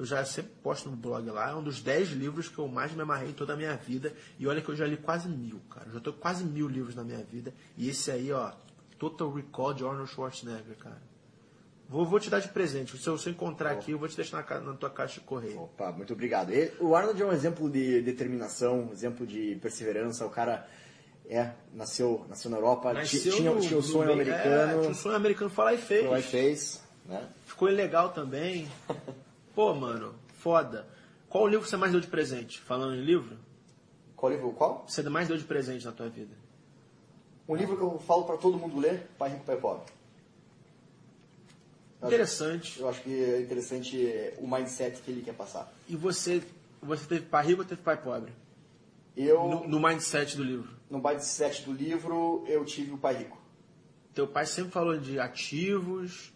eu já sempre posto no blog lá, é um dos 10 livros que eu mais me amarrei em toda a minha vida. E olha que eu já li quase mil, cara. Eu já tô quase mil livros na minha vida. E esse aí, ó, Total Recall de Arnold Schwarzenegger, cara. Vou, vou te dar de presente. Se eu, se eu encontrar aqui, eu vou te deixar na, na tua caixa de correio. Opa, muito obrigado. Ele- o Arnold é um exemplo de determinação, um exemplo de perseverança. O cara é, nasceu, nasceu na Europa, Nasceu tinha, no- tinha o sonho É, americano, tinha um sonho americano, foi lá e fez. foi lá e fez. Né? Ficou legal também. Pô, mano, foda. Qual o livro que você mais deu de presente? Falando em livro, Qual livro? Qual? você mais deu de presente na tua vida? Um livro que eu falo para todo mundo ler, Pai Rico, Pai Pobre. Interessante. Eu acho que é interessante o mindset que ele quer passar. E você, você teve pai rico ou teve pai pobre? Eu, No, no mindset do livro. no mindset do livro, eu tive o Pai Rico. Teu pai sempre falou de ativos,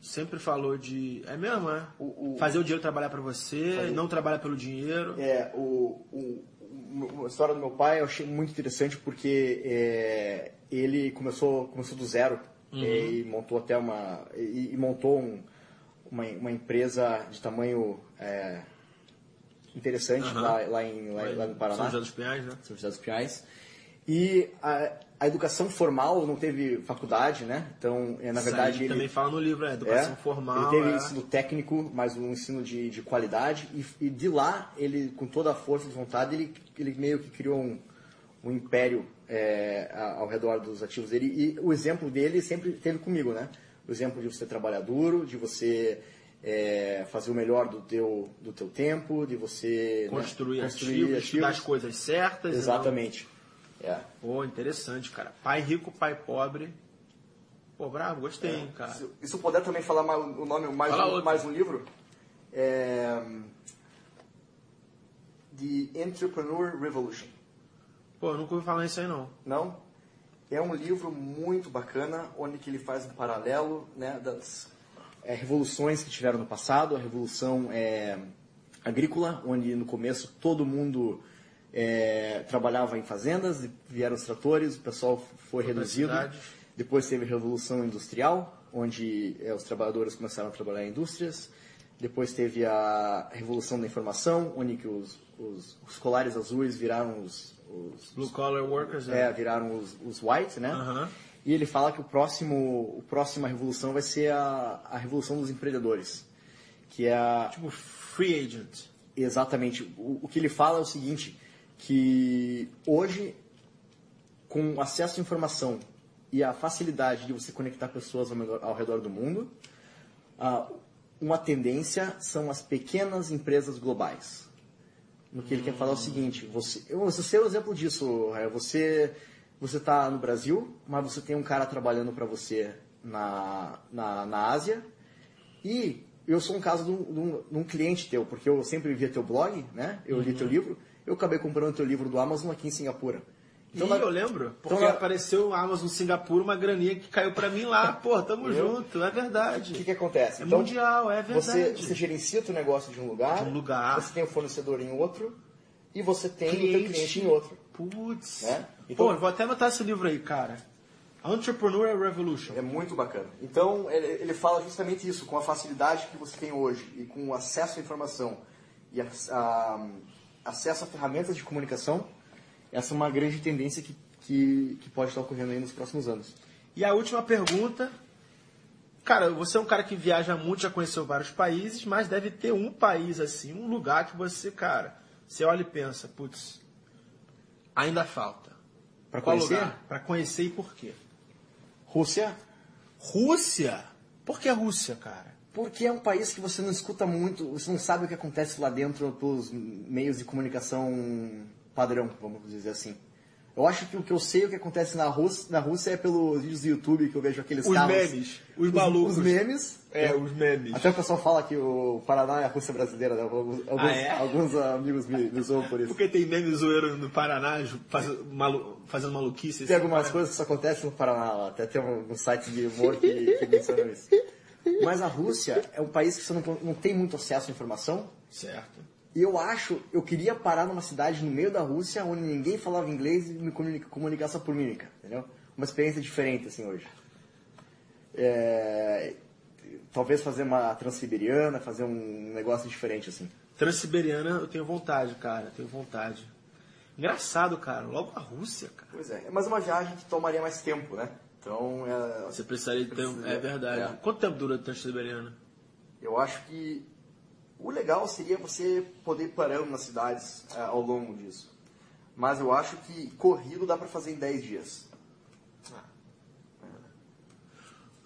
sempre falou de. É mesmo, é? O- o- Fazer o dinheiro trabalhar pra você, Fazer- não trabalhar pelo dinheiro. É, o, o- a história do meu pai eu achei muito interessante porque é, ele começou, começou do zero Uhum. é, e montou até uma e, e montou um- uma, uma empresa de tamanho é, interessante Aham. lá, lá, em, lá, lá no Paraná. São José dos Pinhais, né? São José dos Pinhais. E a, a educação formal não teve faculdade, né? Então, é, na Isso verdade, ele também fala no livro, é educação é, formal. Ele teve é. ensino técnico, mas um ensino de, de qualidade. E, e de lá, ele, com toda a força de vontade, ele, ele meio que criou um, um império é, ao redor dos ativos dele. E o exemplo dele sempre teve comigo, né? O exemplo de você trabalhar duro, de você é, fazer o melhor do teu, do teu tempo, de você né, Construir, ativos, estudar as coisas certas. não- Exatamente. É. Pô, interessante, cara. Pai rico, pai pobre. Pô, bravo, gostei, hein, cara. Se, e se eu puder também falar mais, o nome, mais, Fala um, mais um livro, é The Entrepreneur Revolution. Pô, eu nunca ouvi falar nisso aí, não. Não? É um livro muito bacana, onde que ele faz um paralelo né, das é, revoluções que tiveram no passado, a revolução é, agrícola, onde no começo todo mundo é, trabalhava em fazendas, vieram os tratores, o pessoal foi reduzido. Depois teve a revolução industrial, onde é, os trabalhadores começaram a trabalhar em indústrias. Depois teve a revolução da informação, onde que os, os, os colares azuis viraram os, os Blue collar workers, é, é. viraram os, os white, né? Aham. E ele fala que o próximo, o próxima revolução vai ser a, a revolução dos empreendedores, que é a, Tipo, free agent. exatamente o, o que ele fala é o seguinte, que hoje com o acesso à informação e a facilidade de você conectar pessoas ao, menor- ao redor do mundo, ah, uma tendência são as pequenas empresas globais. No que ele quer falar é o seguinte, você, você sei o exemplo disso, Raia, você você está no Brasil, mas você tem um cara trabalhando para você na, na, na Ásia e eu sou um caso de um, de um- de um cliente teu, porque eu sempre via teu blog, né? Eu li teu livro, eu acabei comprando teu livro do Amazon aqui em Singapura. Então, na- eu lembro, porque Então, na- apareceu o Amazon Singapura, uma graninha que caiu pra mim lá. Pô, tamo Eu- junto, é verdade. O que, que acontece? É mundial, é Você, verdade. você gerencia o teu negócio de um lugar, De um lugar. você tem o fornecedor em outro e você tem o teu Cliente. cliente em outro. Putz. Né? Pô, Então- eu vou até anotar esse livro aí, cara. Entrepreneur Revolution. É muito bacana. Então, ele, ele fala justamente isso, com a facilidade que você tem hoje e com o acesso à informação e a, a- acesso a ferramentas de comunicação, essa é uma grande tendência que, que, que pode estar ocorrendo aí nos próximos anos. E a última pergunta. Cara, você é um cara que viaja muito, já conheceu vários países, mas deve ter um país assim, um lugar que você, cara, você olha e pensa, putz, ainda falta. Para conhecer, lugar? Pra conhecer e por quê? Rússia, Rússia? Por que Rússia, cara? Porque é um país que você não escuta muito, você não sabe o que acontece lá dentro pelos meios de comunicação padrão, vamos dizer assim. Eu acho que o que eu sei o que acontece na Rússia, na Rússia é pelos vídeos do YouTube que eu vejo aqueles Os carros. memes, os malucos. Os memes. É, os memes. Até o pessoal fala que o Paraná é a Rússia brasileira, né? Alguns, Ah, é? alguns amigos me, me zoam por isso. Porque tem meme zoeiro no Paraná faz, malu, fazendo maluquice. Tem assim, algumas cara. coisas que só acontecem no Paraná, lá. até tem um, um site de humor que, que menciona isso. Mas a Rússia é um país que você não, não tem muito acesso à informação. Certo. E eu acho, eu queria parar numa cidade no meio da Rússia, onde ninguém falava inglês e me comuni- comunicar só por mímica, entendeu? Uma experiência diferente, assim, hoje. É, talvez fazer uma transiberiana, fazer um negócio diferente, assim. Transiberiana eu tenho vontade, cara. Tenho vontade. Engraçado, cara. Logo a Rússia, cara. Pois é, mas uma viagem que tomaria mais tempo, né? Então, é, Você precisaria de tempo. É verdade. é. Quanto tempo dura a Transiberiana? eu acho que o legal seria você poder ir parando nas cidades é, ao longo disso. Mas eu acho que corrido dá pra fazer em 10 dias.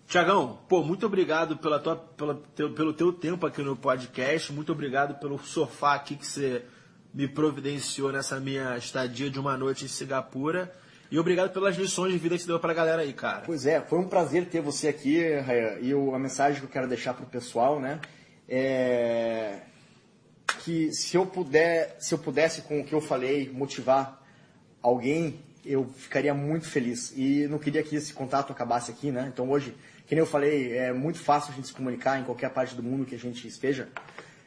Tiagão, pô, muito obrigado pela tua, pela, teu, pelo teu tempo aqui no podcast. Muito obrigado pelo sofá aqui que você me providenciou nessa minha estadia de uma noite em Singapura. E obrigado pelas lições de vida que você deu pra galera aí, cara. Pois é, foi um prazer ter você aqui, Raya. E o- a mensagem que eu quero deixar pro pessoal, né? É que se eu puder, se eu pudesse com o que eu falei motivar alguém, eu ficaria muito feliz. E não queria que esse contato acabasse aqui, né? Então hoje, que nem eu falei, é muito fácil a gente se comunicar em qualquer parte do mundo que a gente esteja.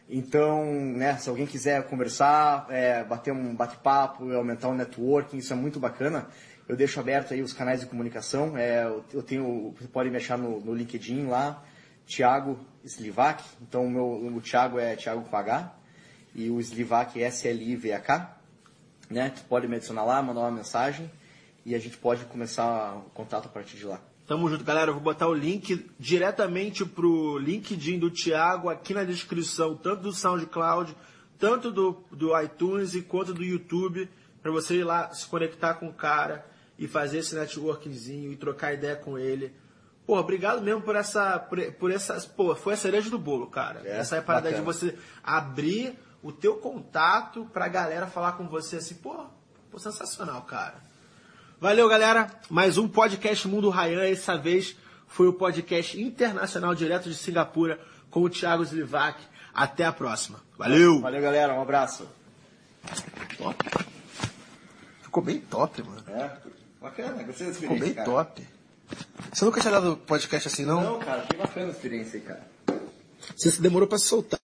Então, né, se alguém quiser conversar, é, bater um bate-papo, aumentar o networking, isso é muito bacana. Eu deixo aberto aí os canais de comunicação. É, eu- tenho, você pode me achar no, no LinkedIn lá, Thiago Slivac. Então, o meu, o Thiago é Thiago com H e o Slivac é S-L-I-V-A-K. Né? Tu pode me adicionar lá, mandar uma mensagem e a gente pode começar o contato a partir de lá. Tamo junto, galera. Eu vou botar o link diretamente pro LinkedIn do Thiago aqui na descrição, tanto do SoundCloud, tanto do, do iTunes e quanto do YouTube, para você ir lá se conectar com o cara e fazer esse networkingzinho e trocar ideia com ele. Pô, obrigado mesmo por essa. Por, por essa. Pô, foi a cereja do bolo, cara. É, essa é a parada de bacana. você abrir o teu contato pra galera falar com você assim, pô, pô sensacional, cara. Valeu, galera. Mais um podcast Mundo Rayan. Essa vez foi o podcast internacional direto de Singapura com o Thiago Slivac. Até a próxima. Valeu! Valeu, galera. Um abraço. Top. Ficou bem top, mano. É, bacana. Gostei da Ficou experiência, bem cara. top. Você nunca tinha dado podcast assim, não? Não, cara, que bacana a experiência aí, cara. Você demorou pra se soltar.